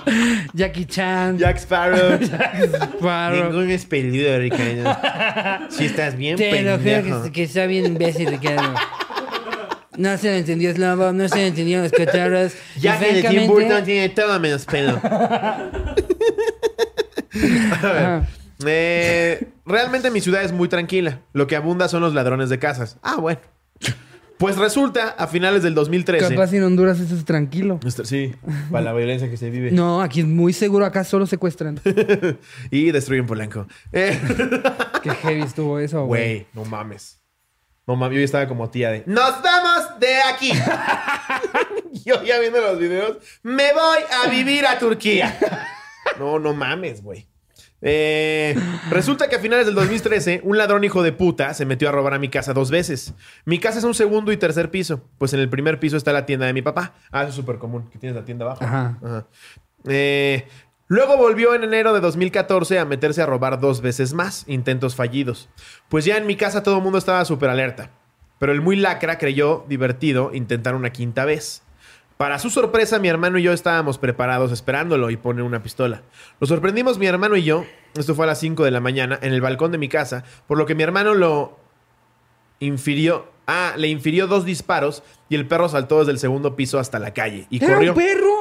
[SPEAKER 1] Jackie Chan.
[SPEAKER 2] Jack Sparrow.
[SPEAKER 1] Sparrow.
[SPEAKER 2] es peludo, Ricardo. Si estás bien
[SPEAKER 1] Te lo juro que, que está bien imbécil, Ricardo. No se lo entendió Slobo, no se lo entendió los cotorros. Y
[SPEAKER 2] Jack el de Tim Burton tiene todo menos pelo.
[SPEAKER 1] Ajá.
[SPEAKER 2] Eh, realmente mi ciudad es muy tranquila. Lo que abunda son los ladrones de casas. Ah, bueno. Pues resulta, a finales del 2013.
[SPEAKER 1] Capaz en Honduras eso es tranquilo.
[SPEAKER 2] Sí, para la violencia que se vive.
[SPEAKER 1] No, aquí es muy seguro, acá solo secuestran.
[SPEAKER 2] y destruyen Polanco. Eh,
[SPEAKER 1] Qué heavy estuvo eso, güey.
[SPEAKER 2] Güey, no mames. No mames, yo ya estaba como tía de. ¡Nos vamos de aquí! yo ya viendo los videos. ¡Me voy a vivir a Turquía! no, no mames, güey. Eh, resulta que a finales del 2013, un ladrón hijo de puta se metió a robar a mi casa dos veces. Mi casa es un segundo y tercer piso. Pues en el primer piso está la tienda de mi papá. Ah, eso es súper común, que tienes la tienda abajo.
[SPEAKER 1] Ajá.
[SPEAKER 2] Ajá. Eh, luego volvió en enero de 2014 a meterse a robar dos veces más, intentos fallidos. Pues ya en mi casa todo el mundo estaba súper alerta. Pero el muy lacra creyó divertido intentar una quinta vez. Para su sorpresa, mi hermano y yo estábamos preparados esperándolo y pone una pistola. Lo sorprendimos mi hermano y yo, esto fue a las 5 de la mañana, en el balcón de mi casa, por lo que mi hermano lo infirió. Ah, le infirió dos disparos y el perro saltó desde el segundo piso hasta la calle y
[SPEAKER 1] ¿Era
[SPEAKER 2] corrió.
[SPEAKER 1] un perro?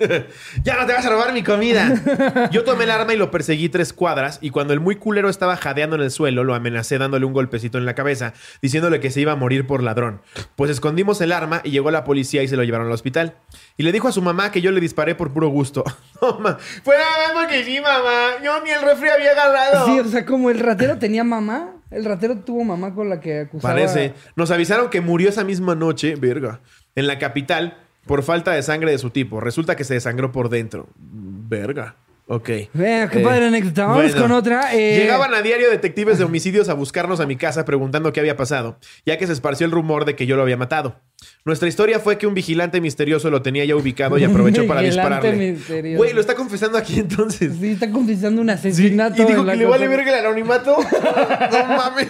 [SPEAKER 2] ¡Ya no te vas a robar mi comida! Yo tomé el arma y lo perseguí tres cuadras y cuando el muy culero estaba jadeando en el suelo, lo amenacé dándole un golpecito en la cabeza, diciéndole que se iba a morir por ladrón. Pues escondimos el arma y llegó la policía y se lo llevaron al hospital. Y le dijo a su mamá que yo le disparé por puro gusto. No, ma. Fue nada más porque sí, mamá. Yo ni el refri había agarrado.
[SPEAKER 1] Sí, o sea, como el ratero tenía mamá. El ratero tuvo mamá con la que acusaba.
[SPEAKER 2] Parece. Nos avisaron que murió esa misma noche, verga, en la capital por falta de sangre de su tipo. Resulta que se desangró por dentro. Verga. Ok.
[SPEAKER 1] Vea, qué
[SPEAKER 2] Eh,
[SPEAKER 1] padre anécdota. Vamos
[SPEAKER 2] bueno.
[SPEAKER 1] con otra. eh,
[SPEAKER 2] Llegaban a diario detectives de homicidios a buscarnos a mi casa preguntando qué había pasado, ya que se esparció el rumor de que yo lo había matado. Nuestra historia fue que un vigilante misterioso lo tenía ya ubicado y aprovechó para dispararle.
[SPEAKER 1] misterioso.
[SPEAKER 2] Güey, lo está confesando aquí entonces.
[SPEAKER 1] Sí, está confesando un
[SPEAKER 2] Sí,
[SPEAKER 1] asesinato.
[SPEAKER 2] y dijo que le vale verga el anonimato. no mames.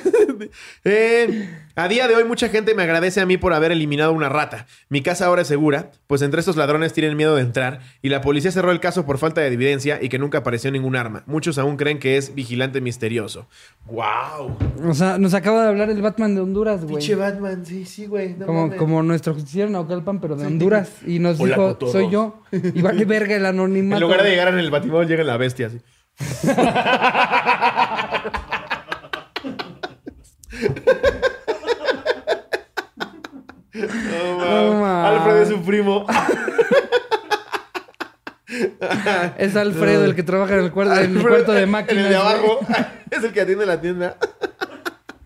[SPEAKER 2] Eh, a día de hoy, mucha gente me agradece a mí por haber eliminado una rata. Mi casa ahora es segura, pues entre estos ladrones tienen miedo de entrar y la policía cerró el caso por falta de evidencia y que nunca apareció ningún arma. Muchos aún creen que es vigilante misterioso. ¡Wow!
[SPEAKER 1] O sea, nos acaba de hablar el Batman de Honduras, güey.
[SPEAKER 2] Pinche Batman, sí, sí, güey. no
[SPEAKER 1] Como,
[SPEAKER 2] mames.
[SPEAKER 1] como nuestro justiciero Naucalpan, pero de Honduras. Y nos
[SPEAKER 4] Hola,
[SPEAKER 1] dijo, soy yo. Y vale verga el anonimato.
[SPEAKER 2] En lugar de llegar en el batimóvil, llega la bestia así. No, mames.
[SPEAKER 1] No mames.
[SPEAKER 2] Alfred es su primo.
[SPEAKER 1] Es Alfredo el que trabaja en el cuarto, en el cuarto de
[SPEAKER 2] En
[SPEAKER 1] máquinas.
[SPEAKER 2] el de abajo. es el que atiende la tienda.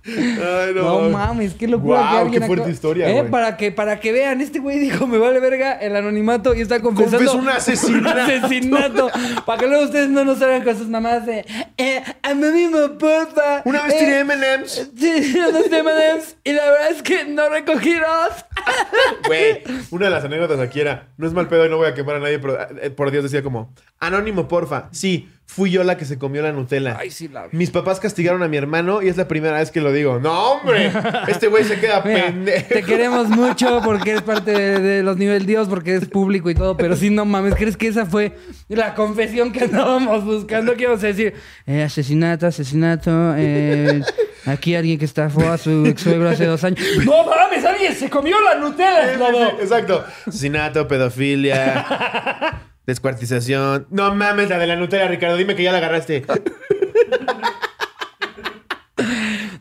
[SPEAKER 2] Ay, no.
[SPEAKER 1] No mames, qué locura
[SPEAKER 2] Guau,
[SPEAKER 1] que alguien
[SPEAKER 2] qué fuerte historia,
[SPEAKER 1] Eh, para que para que vean, este güey dijo, "Me vale verga el anonimato" y está confesando
[SPEAKER 2] Confesó un asesinato.
[SPEAKER 1] un asesinato. para que luego ustedes no nos salgan con sus mamás de, eh, anónimo, porfa.
[SPEAKER 2] Una vez
[SPEAKER 1] Eh,
[SPEAKER 2] tiré M&M's.
[SPEAKER 1] Sí, unos M&M's y la verdad es que no recogí dos.
[SPEAKER 2] Güey, una de las anécdotas aquí era, no es mal pedo y no voy a quemar a nadie, pero eh, por Dios decía como, anónimo, porfa. Sí, fui yo la que se comió la Nutella.
[SPEAKER 1] Ay, sí la.
[SPEAKER 2] Mis papás castigaron a mi hermano y es la primera vez que lo digo. No, hombre, este güey se queda
[SPEAKER 1] Mira,
[SPEAKER 2] pendejo.
[SPEAKER 1] te queremos mucho porque eres parte de, de los nivel Dios, porque es público y todo, pero sí, no mames, ¿crees que esa fue la confesión que andábamos buscando? ¿Qué vamos a decir? Eh, asesinato, asesinato, eh, aquí alguien que estafó a su ex suegro hace dos años. ¡No mames, alguien se comió la Nutella,
[SPEAKER 2] Sí,
[SPEAKER 1] Slobo!
[SPEAKER 2] sí, Exacto. Asesinato, pedofilia, descuartización. No mames, la de la Nutella, Ricardo. Dime que ya la agarraste.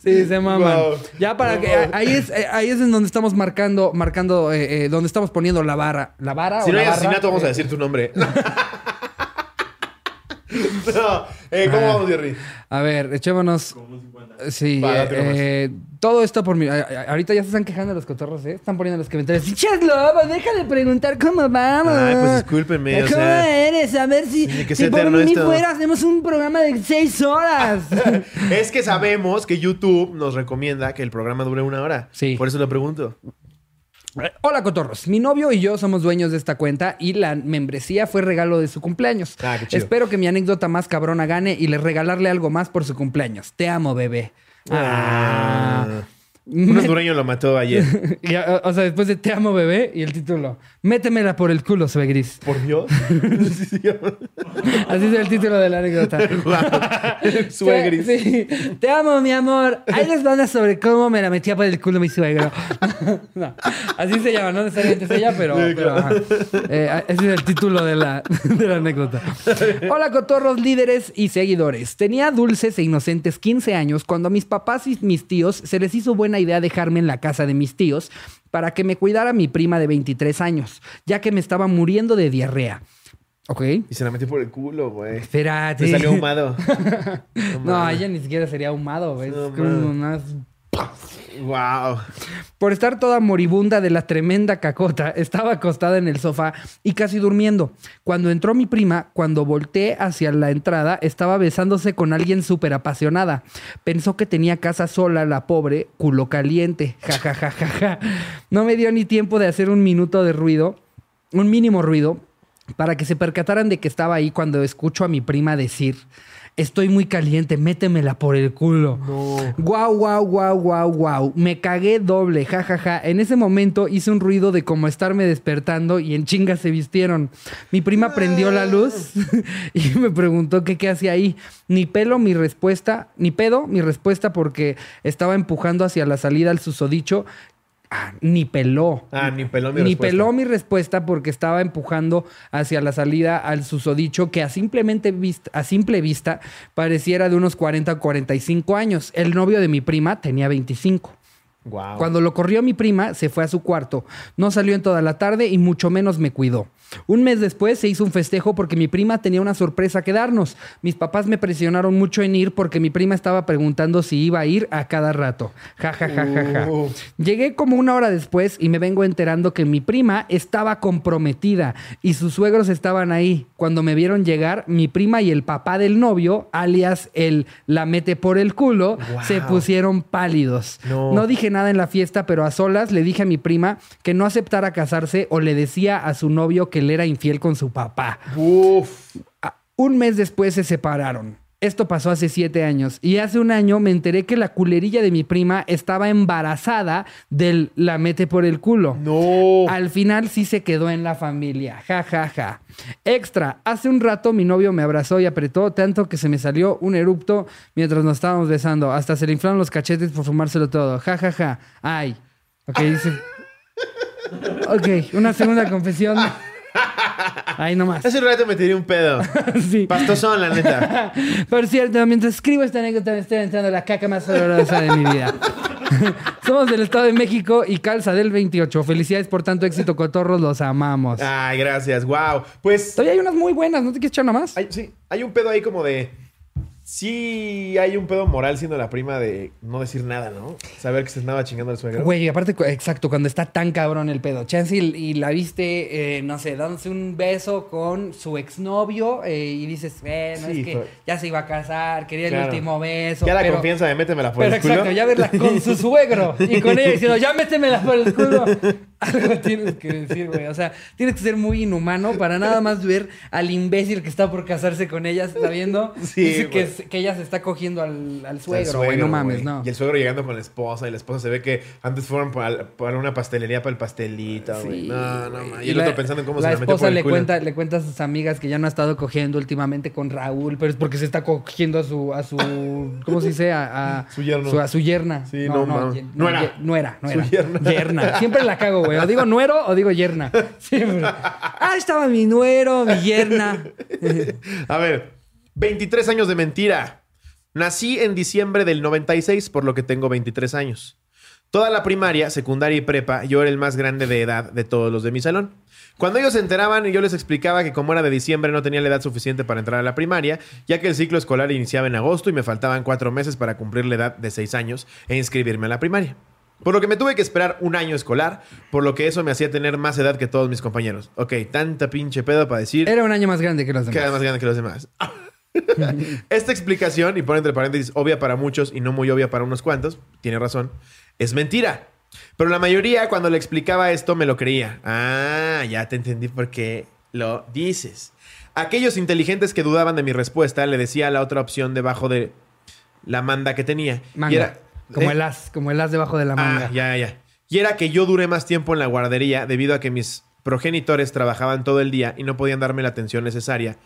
[SPEAKER 1] Sí, se maman.
[SPEAKER 2] Wow.
[SPEAKER 1] Ya para que ahí es eh, ahí es en donde estamos marcando marcando eh, eh, donde estamos poniendo la vara, la vara
[SPEAKER 2] Si
[SPEAKER 1] o
[SPEAKER 2] no hay
[SPEAKER 1] barra?
[SPEAKER 2] asesinato, vamos a
[SPEAKER 1] Eh,
[SPEAKER 2] decir tu nombre. no. Eh, ¿Cómo
[SPEAKER 1] Ah.
[SPEAKER 2] vamos, Jerry?
[SPEAKER 1] A ver, echémonos. Sí,
[SPEAKER 2] Va,
[SPEAKER 1] eh, eh, todo esto por mi. a- a- ahorita ya se están quejando los cotorros, ¿eh? Están poniendo los comentarios. ¡Pinches lobos! Deja de preguntar cómo vamos.
[SPEAKER 2] Ay, pues discúlpenme, o
[SPEAKER 1] ¿Cómo
[SPEAKER 2] sea,
[SPEAKER 1] eres? A ver si, si por
[SPEAKER 2] eterno
[SPEAKER 1] mí
[SPEAKER 2] esto.
[SPEAKER 1] fuera hacemos un programa de seis horas.
[SPEAKER 2] Es que sabemos que YouTube nos recomienda que el programa dure una hora.
[SPEAKER 1] Sí.
[SPEAKER 2] Por eso lo pregunto.
[SPEAKER 1] Hola, cotorros. Mi novio y yo somos dueños de esta cuenta y la membresía fue regalo de su cumpleaños.
[SPEAKER 2] Ah, qué chido.
[SPEAKER 1] Espero que mi anécdota más cabrona gane y le regalarle algo más por su cumpleaños. Te amo, bebé. Ah.
[SPEAKER 2] Un hondureño lo mató ayer.
[SPEAKER 1] Y, o o sea, después de Te amo, bebé y el título. Métemela por el culo, suegris.
[SPEAKER 2] ¿Por Dios? Sí, sí.
[SPEAKER 1] Así es el título de la anécdota.
[SPEAKER 2] Suegris.
[SPEAKER 1] Te, sí. Te amo, mi amor. Ahí les van sobre cómo me la metía por el culo mi suegro. No, así se llama, no necesariamente es ella, pero. pero, ajá. Eh, ese es el título de la, de la anécdota. Hola, cotorros, líderes y seguidores. Tenía dulces e inocentes 15 años cuando a mis papás y mis tíos se les hizo buena idea dejarme en la casa de mis tíos para que me cuidara mi prima de 23 años, ya que me estaba muriendo de diarrea. ¿Ok?
[SPEAKER 2] Y se la metió por el culo, güey.
[SPEAKER 1] Espérate.
[SPEAKER 2] Le salió ahumado.
[SPEAKER 1] No, ella ni siquiera sería ahumado, güey.
[SPEAKER 2] No
[SPEAKER 1] Es como unas-
[SPEAKER 2] Wow.
[SPEAKER 1] Por estar toda moribunda de la tremenda cacota, estaba acostada en el sofá y casi durmiendo. Cuando entró mi prima, cuando volteé hacia la entrada, estaba besándose con alguien súper apasionada. Pensó que tenía casa sola, la pobre, culo caliente. Ja, ja, ja, ja, ja. No me dio ni tiempo de hacer un minuto de ruido, un mínimo ruido, para que se percataran de que estaba ahí cuando escucho a mi prima decir... Estoy muy caliente, métemela por el culo.
[SPEAKER 2] No.
[SPEAKER 1] Guau, guau, guau, guau, guau. Me cagué doble, jajaja. En ese momento hice un ruido de como estarme despertando y en chinga se vistieron. Mi prima prendió la luz y me preguntó que qué hacía ahí. Ni pelo mi respuesta, ni pedo mi respuesta porque estaba empujando hacia la salida al susodicho. Ah, ni peló.
[SPEAKER 2] Ah, ni peló mi
[SPEAKER 1] Ni
[SPEAKER 2] respuesta.
[SPEAKER 1] peló mi respuesta porque estaba empujando hacia la salida al susodicho que a, simplemente vista, a simple vista pareciera de unos 40 o 45 años. El novio de mi prima tenía 25.
[SPEAKER 2] Wow.
[SPEAKER 1] Cuando lo corrió mi prima, se fue a su cuarto. No salió en toda la tarde y mucho menos me cuidó. Un mes después se hizo un festejo porque mi prima tenía una sorpresa que darnos. Mis papás me presionaron mucho en ir porque mi prima estaba preguntando si iba a ir a cada rato. Ja, ja, ja, ja, ja.
[SPEAKER 2] Uh.
[SPEAKER 1] Llegué como una hora después y me vengo enterando que mi prima estaba comprometida y sus suegros estaban ahí. Cuando me vieron llegar, mi prima y el papá del novio, alias el la mete por el culo,
[SPEAKER 2] Wow.
[SPEAKER 1] se pusieron pálidos.
[SPEAKER 2] No.
[SPEAKER 1] no dije nada en la fiesta, pero a solas le dije a mi prima que no aceptara casarse o le decía a su novio que él era infiel con su papá.
[SPEAKER 2] Uf.
[SPEAKER 1] Un mes después se separaron. Esto pasó hace siete años. Y hace un año me enteré que la culerilla de mi prima estaba embarazada del la mete por el culo.
[SPEAKER 2] No.
[SPEAKER 1] Al final sí se quedó en la familia. Ja, ja, ja. Extra. Hace un rato mi novio me abrazó y apretó tanto que se me salió un erupto mientras nos estábamos besando. Hasta se le inflaron los cachetes por fumárselo todo. Ja, ja, ja. Ay. Ok, dice. Ok, una segunda confesión. Ahí nomás.
[SPEAKER 2] Hace un rato me tiré un pedo.
[SPEAKER 1] Sí.
[SPEAKER 2] Pastosón, la neta.
[SPEAKER 1] Por cierto, mientras escribo esta anécdota me estoy entrando la caca más olorosa de mi vida. Somos del Estado de México y calza del 28. Felicidades por tanto éxito, cotorros, los amamos.
[SPEAKER 2] Ay, gracias. Wow. Pues
[SPEAKER 1] Todavía hay unas muy buenas, ¿no te quieres echar una más?
[SPEAKER 2] hay, sí, hay un pedo ahí como de. Sí, hay un pedo moral siendo la prima de no decir nada, ¿no? Saber que se andaba chingando al suegro.
[SPEAKER 1] Güey, aparte, exacto, cuando está tan cabrón el pedo. Chance y, y la viste, eh, no sé, dándose un beso con su exnovio eh, y dices, bueno,
[SPEAKER 2] Sí,
[SPEAKER 1] es que ya se iba a casar, quería el último beso.
[SPEAKER 2] Ya la
[SPEAKER 1] pero-
[SPEAKER 2] confianza de métemela por
[SPEAKER 1] Pero
[SPEAKER 2] el culo.
[SPEAKER 1] exacto, ya verla con su suegro y con ella diciendo, ya métemela por el culo. Algo tienes que decir, güey. O sea, tienes que ser muy inhumano para nada más ver al imbécil que está por casarse con ella, sabiendo
[SPEAKER 2] Sí,
[SPEAKER 1] Dice que, que ella se está cogiendo al, al suegro, güey. No mames, no.
[SPEAKER 2] Y el suegro llegando con la esposa y la esposa se ve que antes fueron para, para una pastelería para el pastelito, güey.
[SPEAKER 1] Sí,
[SPEAKER 2] no, no,
[SPEAKER 1] güey.
[SPEAKER 2] ma. Y el otro pensando en cómo
[SPEAKER 1] la
[SPEAKER 2] se la metió
[SPEAKER 1] esposa
[SPEAKER 2] por el
[SPEAKER 1] le
[SPEAKER 2] culo.
[SPEAKER 1] cuenta, le cuenta a sus amigas que ya no ha estado cogiendo últimamente con Raúl, pero es porque se está cogiendo a su, a su, ¿cómo se dice? A, a-
[SPEAKER 2] Su yerno.
[SPEAKER 1] a su yerna.
[SPEAKER 2] Sí, no, mames.
[SPEAKER 1] ye-
[SPEAKER 2] nuera, Su
[SPEAKER 1] nuera.
[SPEAKER 2] yerna.
[SPEAKER 1] Yerna. Siempre la cago, güey. O digo nuero o digo yerna. Siempre. Ah, estaba mi nuero, mi yerna.
[SPEAKER 2] A ver, 23 años de mentira. Nací en diciembre del 96, por lo que tengo 23 años. Toda la primaria, secundaria y prepa, yo era el más grande de edad de todos los de mi salón. Cuando ellos se enteraban, yo les explicaba que como era de diciembre no tenía la edad suficiente para entrar a la primaria, ya que el ciclo escolar iniciaba en agosto y me faltaban cuatro meses para cumplir la edad de seis años e inscribirme a la primaria. Por lo que me tuve que esperar un año escolar, por lo que eso me hacía tener más edad que todos mis compañeros. Ok, tanta pinche pedo para decir
[SPEAKER 1] Era un año más grande que los
[SPEAKER 2] que
[SPEAKER 1] demás.
[SPEAKER 2] era más grande que los demás. Esta explicación, y pone entre paréntesis, obvia para muchos y no muy obvia para unos cuantos, tiene razón, es mentira. Pero la mayoría, cuando le explicaba esto, me lo creía. Ah, ya te entendí por qué lo dices. Aquellos inteligentes que dudaban de mi respuesta, le decía la otra opción debajo de la manda que tenía.
[SPEAKER 1] Manga.
[SPEAKER 2] Y era,
[SPEAKER 1] como
[SPEAKER 2] ¿eh?
[SPEAKER 1] el as, como el as debajo de la manga.
[SPEAKER 2] Ah, ya, ya. Y era que yo duré más tiempo en la guardería debido a que mis progenitores trabajaban todo el día y no podían darme la atención necesaria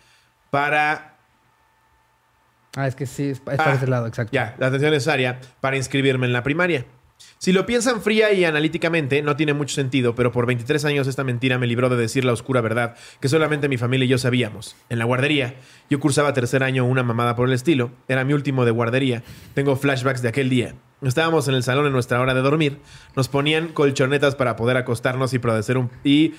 [SPEAKER 2] para
[SPEAKER 1] Ah, es que sí, es, es
[SPEAKER 2] Ah,
[SPEAKER 1] para ese lado, exacto.
[SPEAKER 2] Ya, la atención necesaria para inscribirme en la primaria. Si lo piensan fría y analíticamente, no tiene mucho sentido, pero por 23 años esta mentira me libró de decir la oscura verdad que solamente mi familia y yo sabíamos. En la guardería, yo cursaba tercer año una mamada por el estilo, era mi último de guardería, tengo flashbacks de aquel día. Estábamos en el salón en nuestra hora de dormir, nos ponían colchonetas para poder acostarnos y y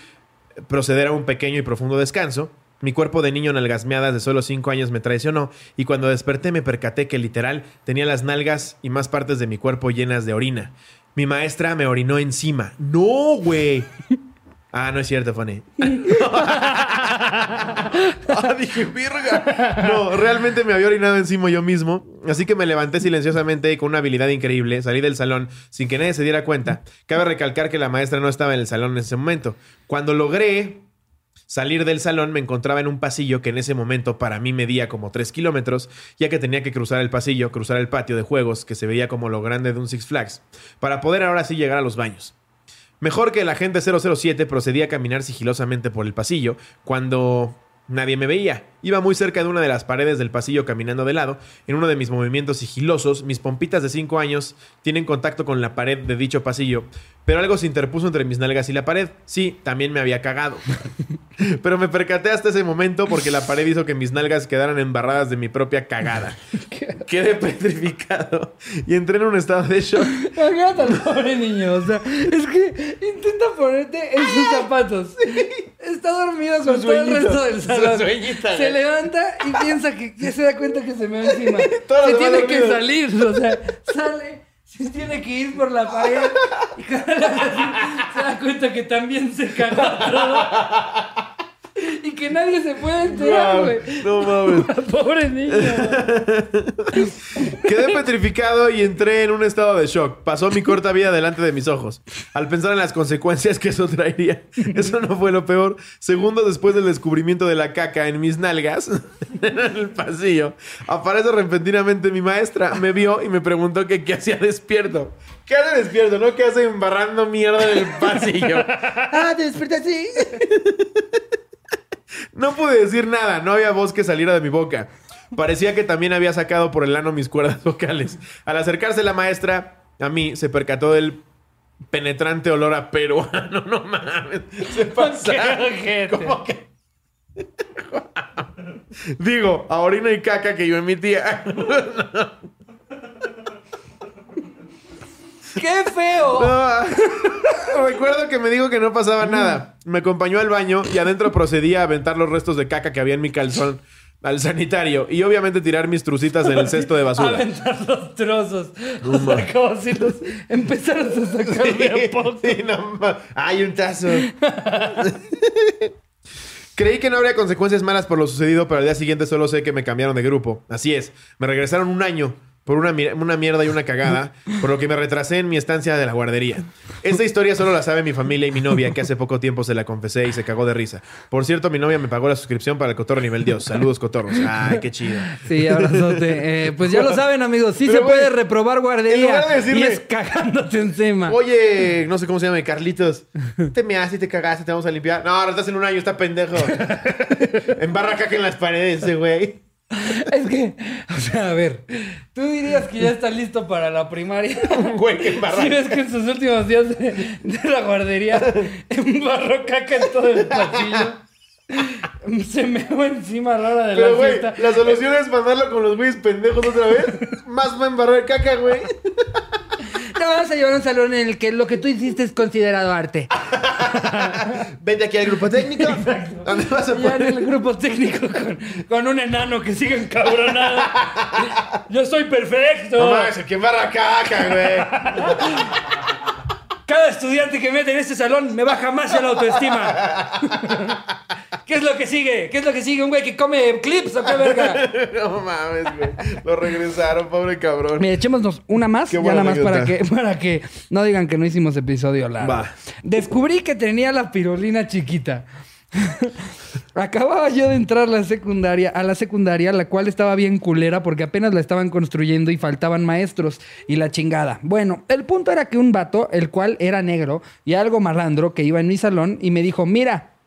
[SPEAKER 2] proceder a un pequeño y profundo descanso. Mi cuerpo de niño nalgasmeadas de solo 5 años me traicionó y cuando desperté me percaté que literal tenía las nalgas y más partes de mi cuerpo llenas de orina. Mi maestra me orinó encima. ¡No, güey! Ah, no es cierto, Fanny. ah, dije, virga. No, realmente me había orinado encima yo mismo. Así que me levanté silenciosamente y con una habilidad increíble. Salí del salón sin que nadie se diera cuenta. Cabe recalcar que la maestra no estaba en el salón en ese momento. Cuando logré salir del salón me encontraba en un pasillo que en ese momento para mí medía como 3 kilómetros, ya que tenía que cruzar el pasillo, cruzar el patio de juegos que se veía como lo grande de un Six Flags, para poder ahora sí llegar a los baños. Mejor que el agente 007 procedía a caminar sigilosamente por el pasillo cuando nadie me veía. Iba muy cerca de una de las paredes del pasillo caminando de lado. En uno de mis movimientos sigilosos, mis pompitas de 5 años tienen contacto con la pared de dicho pasillo, pero algo se interpuso entre mis nalgas y la pared. Sí, también me había cagado. Pero me percaté hasta ese momento porque la pared hizo que mis nalgas quedaran embarradas de mi propia cagada. Quedé petrificado y entré en un estado de shock.
[SPEAKER 1] Al pobre niño, o sea, es que intenta ponerte en sus zapatos. Está dormido con todo el resto del
[SPEAKER 2] su
[SPEAKER 1] salón. Se levanta y piensa que ya se da cuenta que se me va encima. Se tiene que salir, o sea, sale, se tiene que ir por la pared y cuando se da cuenta que también se cagó todo. Y que nadie se puede enterar, güey.
[SPEAKER 2] No mames.
[SPEAKER 1] Pobre niño.
[SPEAKER 2] Quedé petrificado y entré en un estado de shock. Pasó mi corta vida delante de mis ojos. Al pensar en las consecuencias que eso traería. Eso no fue lo peor. Segundos después del descubrimiento de la caca en mis nalgas, en el pasillo, aparece repentinamente mi maestra. Me vio y me preguntó que qué hacía despierto. ¿Qué hace despierto? ¿No? ¿Qué hace embarrando mierda en el pasillo?
[SPEAKER 1] Ah, te despertaste.
[SPEAKER 2] No pude decir nada, no había voz que saliera de mi boca. Parecía que también había sacado por el ano mis cuerdas vocales. Al acercarse la maestra a mí, se percató del penetrante olor a peruano. No mames, se pasa. ¿Cómo que? Digo, a orina y caca que yo emitía.
[SPEAKER 1] ¡Qué feo!
[SPEAKER 2] No. Recuerdo que me dijo que no pasaba nada. Me acompañó al baño y adentro procedía a aventar los restos de caca que había en mi calzón al sanitario y obviamente tirar mis trucitas en el cesto de basura.
[SPEAKER 1] Aventar los trozos. O sea, como si los empezaras a sacar de a poco.
[SPEAKER 2] Sí, no un tazo. Creí que no habría consecuencias malas por lo sucedido, pero al día siguiente solo sé que me cambiaron de grupo. Así es, me regresaron un año por una, una mierda y una cagada, por lo que me retrasé en mi estancia de la guardería. Esta historia solo la sabe mi familia y mi novia, que hace poco tiempo se la confesé y se cagó de risa. Por cierto, mi novia me pagó la suscripción para el Cotorro Nivel Dios. Saludos, Cotorros. Ay, qué chido.
[SPEAKER 1] Sí, abrazote. Eh, pues ya lo saben, amigos. Sí
[SPEAKER 2] Pero,
[SPEAKER 1] se puede reprobar
[SPEAKER 2] en
[SPEAKER 1] guardería.
[SPEAKER 2] lugar de decirle-
[SPEAKER 1] Y es cagándote encima.
[SPEAKER 2] Oye, no sé cómo se llama, Carlitos. Te measte y te cagaste, te vamos a limpiar. No, ahora estás en un año, está pendejo. Embarra caca en las paredes güey.
[SPEAKER 1] Es que, o sea, a ver. Tú dirías que ya está listo para la primaria.
[SPEAKER 2] Güey que embarra.
[SPEAKER 1] Si ves que en sus últimos días de, de la guardería embarró caca en todo el pasillo. Se me va encima a la hora de
[SPEAKER 2] Pero,
[SPEAKER 1] la
[SPEAKER 2] güey,
[SPEAKER 1] fiesta.
[SPEAKER 2] la solución es mandarlo con los güeyes pendejos otra vez. Más va a embarrar caca, güey.
[SPEAKER 1] Te vamos a llevar a un salón en el que lo que tú hiciste es considerado arte.
[SPEAKER 2] Vente aquí al grupo técnico. ¿Dónde vas a
[SPEAKER 1] Ya en el grupo técnico con, con un enano que sigue encabronado. Yo soy perfecto.
[SPEAKER 2] No mames, el que embarra caca, güey.
[SPEAKER 1] Cada estudiante que mete en este salón me baja más el autoestima. ¿Qué es lo que sigue? ¿Qué es lo que sigue? ¿Un güey que come clips o qué verga?
[SPEAKER 2] No mames, güey. Lo regresaron, pobre cabrón.
[SPEAKER 1] Mira, echémonos una más,
[SPEAKER 2] Qué
[SPEAKER 1] ya nada más para que, para que no digan que no hicimos episodio largo.
[SPEAKER 2] Va.
[SPEAKER 1] Descubrí que tenía la pirulina chiquita. Acababa yo de entrar la secundaria, a la secundaria, la cual estaba bien culera porque apenas la estaban construyendo y faltaban maestros y la chingada. Bueno, el punto era que un vato, el cual era negro y algo malandro, que iba en mi salón y me dijo, mira,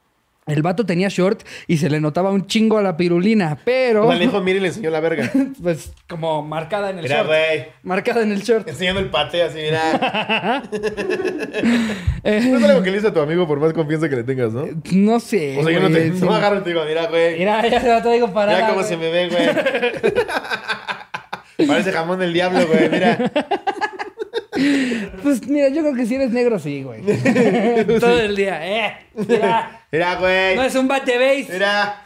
[SPEAKER 1] el vato tenía short y se le notaba un chingo a la pirulina, pero
[SPEAKER 2] sea, le dijo, mira y le enseñó la verga.
[SPEAKER 1] pues como marcada en el
[SPEAKER 2] Mira,
[SPEAKER 1] short.
[SPEAKER 2] güey.
[SPEAKER 1] Marcada en el short.
[SPEAKER 2] Enseñando el pate así, mira. No es algo que le dices a tu amigo por más confianza que le tengas, ¿no?
[SPEAKER 1] No sé.
[SPEAKER 2] O sea, yo no te
[SPEAKER 1] sí.
[SPEAKER 2] no agarro y te digo, mira, güey.
[SPEAKER 1] Mira, ya se lo digo parada.
[SPEAKER 2] Mira cómo
[SPEAKER 1] güey.
[SPEAKER 2] se me ve, güey. Parece jamón del diablo, güey. Mira.
[SPEAKER 1] Pues mira, yo creo que si eres negro, sí, güey. Todo el día. Eh, mira.
[SPEAKER 2] Mira, güey.
[SPEAKER 1] No es un bate base.
[SPEAKER 2] Mira.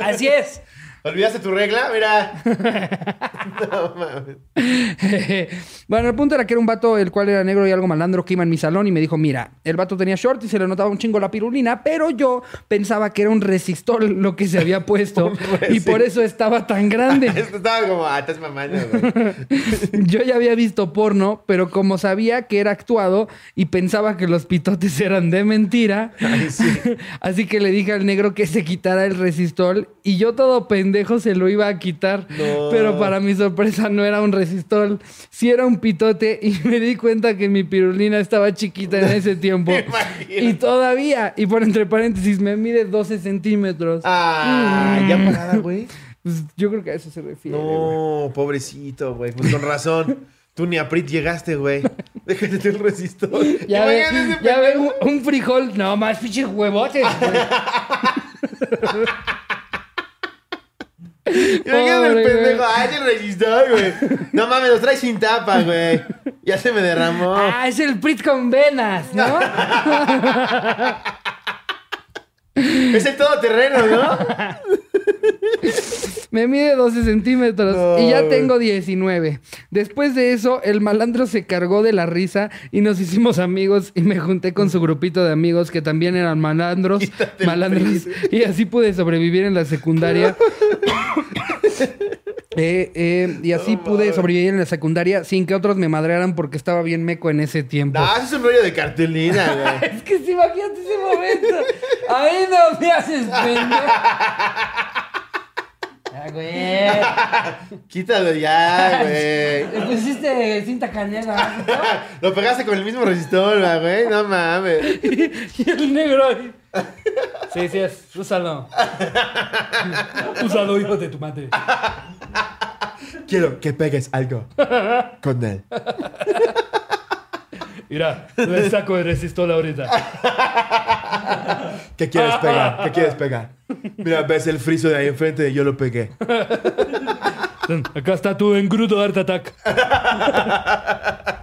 [SPEAKER 1] Así es.
[SPEAKER 2] ¿Olvidaste tu regla? Mira. No mames.
[SPEAKER 1] bueno, el punto era que era un vato el cual era negro y algo malandro que iba en mi salón y me dijo, mira, el vato tenía short y se le notaba un chingo la pirulina, pero yo pensaba que era un resistol lo que se había puesto y por eso estaba tan grande.
[SPEAKER 2] Estaba como, ah, estás mamando.
[SPEAKER 1] Yo ya había visto porno, pero como sabía que era actuado y pensaba que los pitotes eran de mentira, así que le dije al negro que se quitara el resistol y yo todo pendejo se lo iba a quitar.
[SPEAKER 2] No.
[SPEAKER 1] Pero para mi sorpresa no era un resistol, sí era un pitote y me di cuenta que mi pirulina estaba chiquita en ese tiempo. y todavía, y por entre paréntesis, me mide 12 centímetros.
[SPEAKER 2] Ah, ya parada, güey.
[SPEAKER 1] Pues yo creo que a eso se refiere.
[SPEAKER 2] No, pobrecito, güey. Pues con razón. Tú ni a Prit llegaste, güey. Déjate el resistor.
[SPEAKER 1] Ya ve, ya ve un, un frijol, no más pinches huevotes. güey.
[SPEAKER 2] Imagínate el pendejo. Ay, el resistor, güey. No mames, los traes sin tapa, güey. Ya se me derramó.
[SPEAKER 1] Ah, es el Prit con venas, ¿no?
[SPEAKER 2] Es el todoterreno, ¿no?
[SPEAKER 1] Me mide 12 centímetros
[SPEAKER 2] No,
[SPEAKER 1] y ya tengo 19. Después de eso, el malandro se cargó de la risa y nos hicimos amigos y me junté con su grupito de amigos que también eran malandros.
[SPEAKER 2] Quítate
[SPEAKER 1] malandros y así pude sobrevivir en la secundaria. Eh, eh, y así
[SPEAKER 2] No
[SPEAKER 1] pude sobrevivir en la secundaria sin que otros me madrearan porque estaba bien meco en ese tiempo.
[SPEAKER 2] No, eso es un rollo de cartulina, güey.
[SPEAKER 1] Es que si imagínate ese momento. Ahí no me haces pendejo. Güey.
[SPEAKER 2] Quítalo ya, güey.
[SPEAKER 1] Le pusiste cinta canela. ¿no?
[SPEAKER 2] Lo pegaste con el mismo resistor, güey. No mames.
[SPEAKER 1] Y el negro ahí. Sí, sí es. Úsalo. Úsalo, hijo de tu madre.
[SPEAKER 2] Quiero que pegues algo con él.
[SPEAKER 3] Mira, le saco el resistor ahorita.
[SPEAKER 2] ¿Qué quieres pegar? ¿Qué quieres pegar? Mira, ves el friso de ahí enfrente, yo lo pegué.
[SPEAKER 3] Ten, Acá está tu engrudo Art Attack.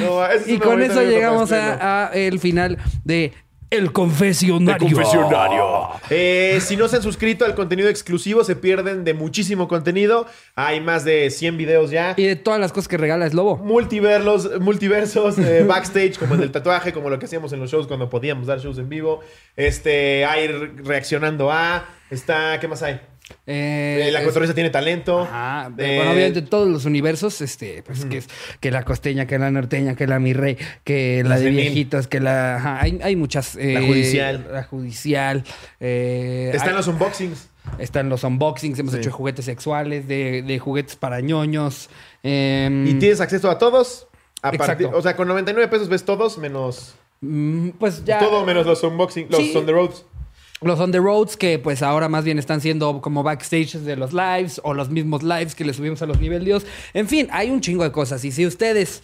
[SPEAKER 2] No, esa es
[SPEAKER 1] Y con eso llegamos a, a el final de El Confesionario.
[SPEAKER 4] confesionario.
[SPEAKER 2] Eh, si no se han suscrito al contenido exclusivo, se pierden de muchísimo contenido. Hay más de 100 videos ya.
[SPEAKER 1] Y de todas las cosas que regala es Lobo.
[SPEAKER 2] Multiverlos, multiversos, eh, backstage, como el del tatuaje, como lo que hacíamos en los shows cuando podíamos dar shows en vivo. Este, hay re- reaccionando a. Está, ¿qué más hay?
[SPEAKER 1] Eh,
[SPEAKER 2] Eh, la cotorriza tiene talento.
[SPEAKER 1] Ajá,
[SPEAKER 2] Eh,
[SPEAKER 1] bueno, obviamente todos los universos, este, pues que es que la costeña, que la norteña, que la mi rey, que la de viejitas, que la, ajá, hay, hay muchas. eh,
[SPEAKER 2] judicial.
[SPEAKER 1] La judicial.
[SPEAKER 2] Están
[SPEAKER 1] hay-
[SPEAKER 2] los unboxings.
[SPEAKER 1] están los unboxings, hemos
[SPEAKER 2] Sí.
[SPEAKER 1] hecho juguetes sexuales, de, de juguetes para ñoños. em,
[SPEAKER 2] Y tienes acceso a todos. A partir- o sea, con 99 pesos ves todos menos.
[SPEAKER 1] mm, pues ya.
[SPEAKER 2] Todo menos los unboxing, los
[SPEAKER 1] Sí.
[SPEAKER 2] on the roads.
[SPEAKER 1] Los on the roads, que pues ahora más bien están siendo como backstage de los lives o los mismos lives que le subimos a los nivel Dios. En fin, hay un chingo de cosas. Y si ustedes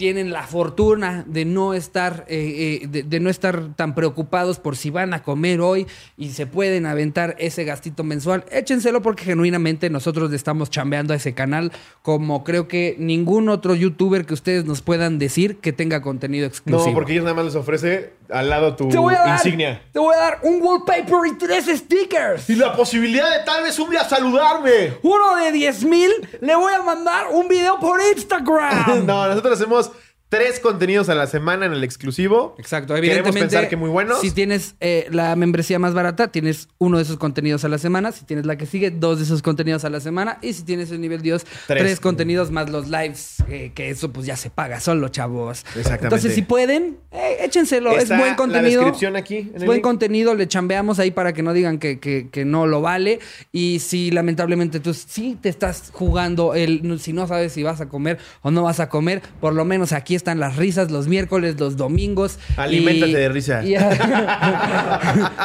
[SPEAKER 1] tienen la fortuna de no estar eh, eh, de, de no estar tan preocupados por si van a comer hoy y se pueden aventar ese gastito mensual, échenselo porque genuinamente nosotros le estamos chambeando a ese canal como creo que ningún otro youtuber que ustedes nos puedan decir que tenga contenido exclusivo.
[SPEAKER 2] No, porque ellos nada más les ofrece al lado tu
[SPEAKER 1] te voy a dar,
[SPEAKER 2] insignia.
[SPEAKER 1] Te voy a dar un wallpaper y tres stickers.
[SPEAKER 2] Y la posibilidad de tal vez un día saludarme.
[SPEAKER 1] Uno de 10 mil, le voy a mandar un video por Instagram.
[SPEAKER 2] no, nosotros hacemos tres contenidos a la semana en el exclusivo.
[SPEAKER 1] Exacto,
[SPEAKER 2] Queremos
[SPEAKER 1] evidentemente.
[SPEAKER 2] pensar que muy buenos.
[SPEAKER 1] Si tienes eh, la membresía más barata, tienes uno de esos contenidos a la semana. Si tienes la que sigue, dos de esos contenidos a la semana. Y si tienes el nivel Dios, tres,
[SPEAKER 2] Tres.
[SPEAKER 1] contenidos más los lives, eh, que eso pues ya se paga solo, chavos.
[SPEAKER 2] Exactamente.
[SPEAKER 1] Entonces, si pueden, eh, échenselo.
[SPEAKER 2] Está
[SPEAKER 1] es buen
[SPEAKER 2] la
[SPEAKER 1] contenido.
[SPEAKER 2] descripción aquí, en
[SPEAKER 1] Es
[SPEAKER 2] el
[SPEAKER 1] buen
[SPEAKER 2] link.
[SPEAKER 1] contenido, le chambeamos ahí para que no digan que, que- que no lo vale. Y si lamentablemente tú sí te estás jugando, el, si no sabes si vas a comer o no vas a comer, por lo menos aquí están las risas los miércoles, los domingos.
[SPEAKER 2] Aliméntate
[SPEAKER 1] y-
[SPEAKER 2] de risa.
[SPEAKER 1] y-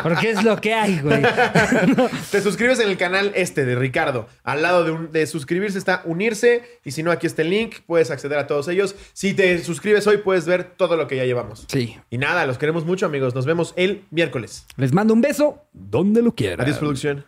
[SPEAKER 1] Porque es lo que hay, güey.
[SPEAKER 2] Te suscribes en el canal este de Ricardo. Al lado de, un- de suscribirse está unirse. Y si no, aquí está el link. Puedes acceder a todos ellos. Si te suscribes hoy, puedes ver todo lo que ya llevamos.
[SPEAKER 1] Sí.
[SPEAKER 2] Y nada, los queremos mucho, amigos. Nos vemos el miércoles.
[SPEAKER 1] Les mando un beso.
[SPEAKER 3] Donde lo quiera.
[SPEAKER 2] Adiós, producción.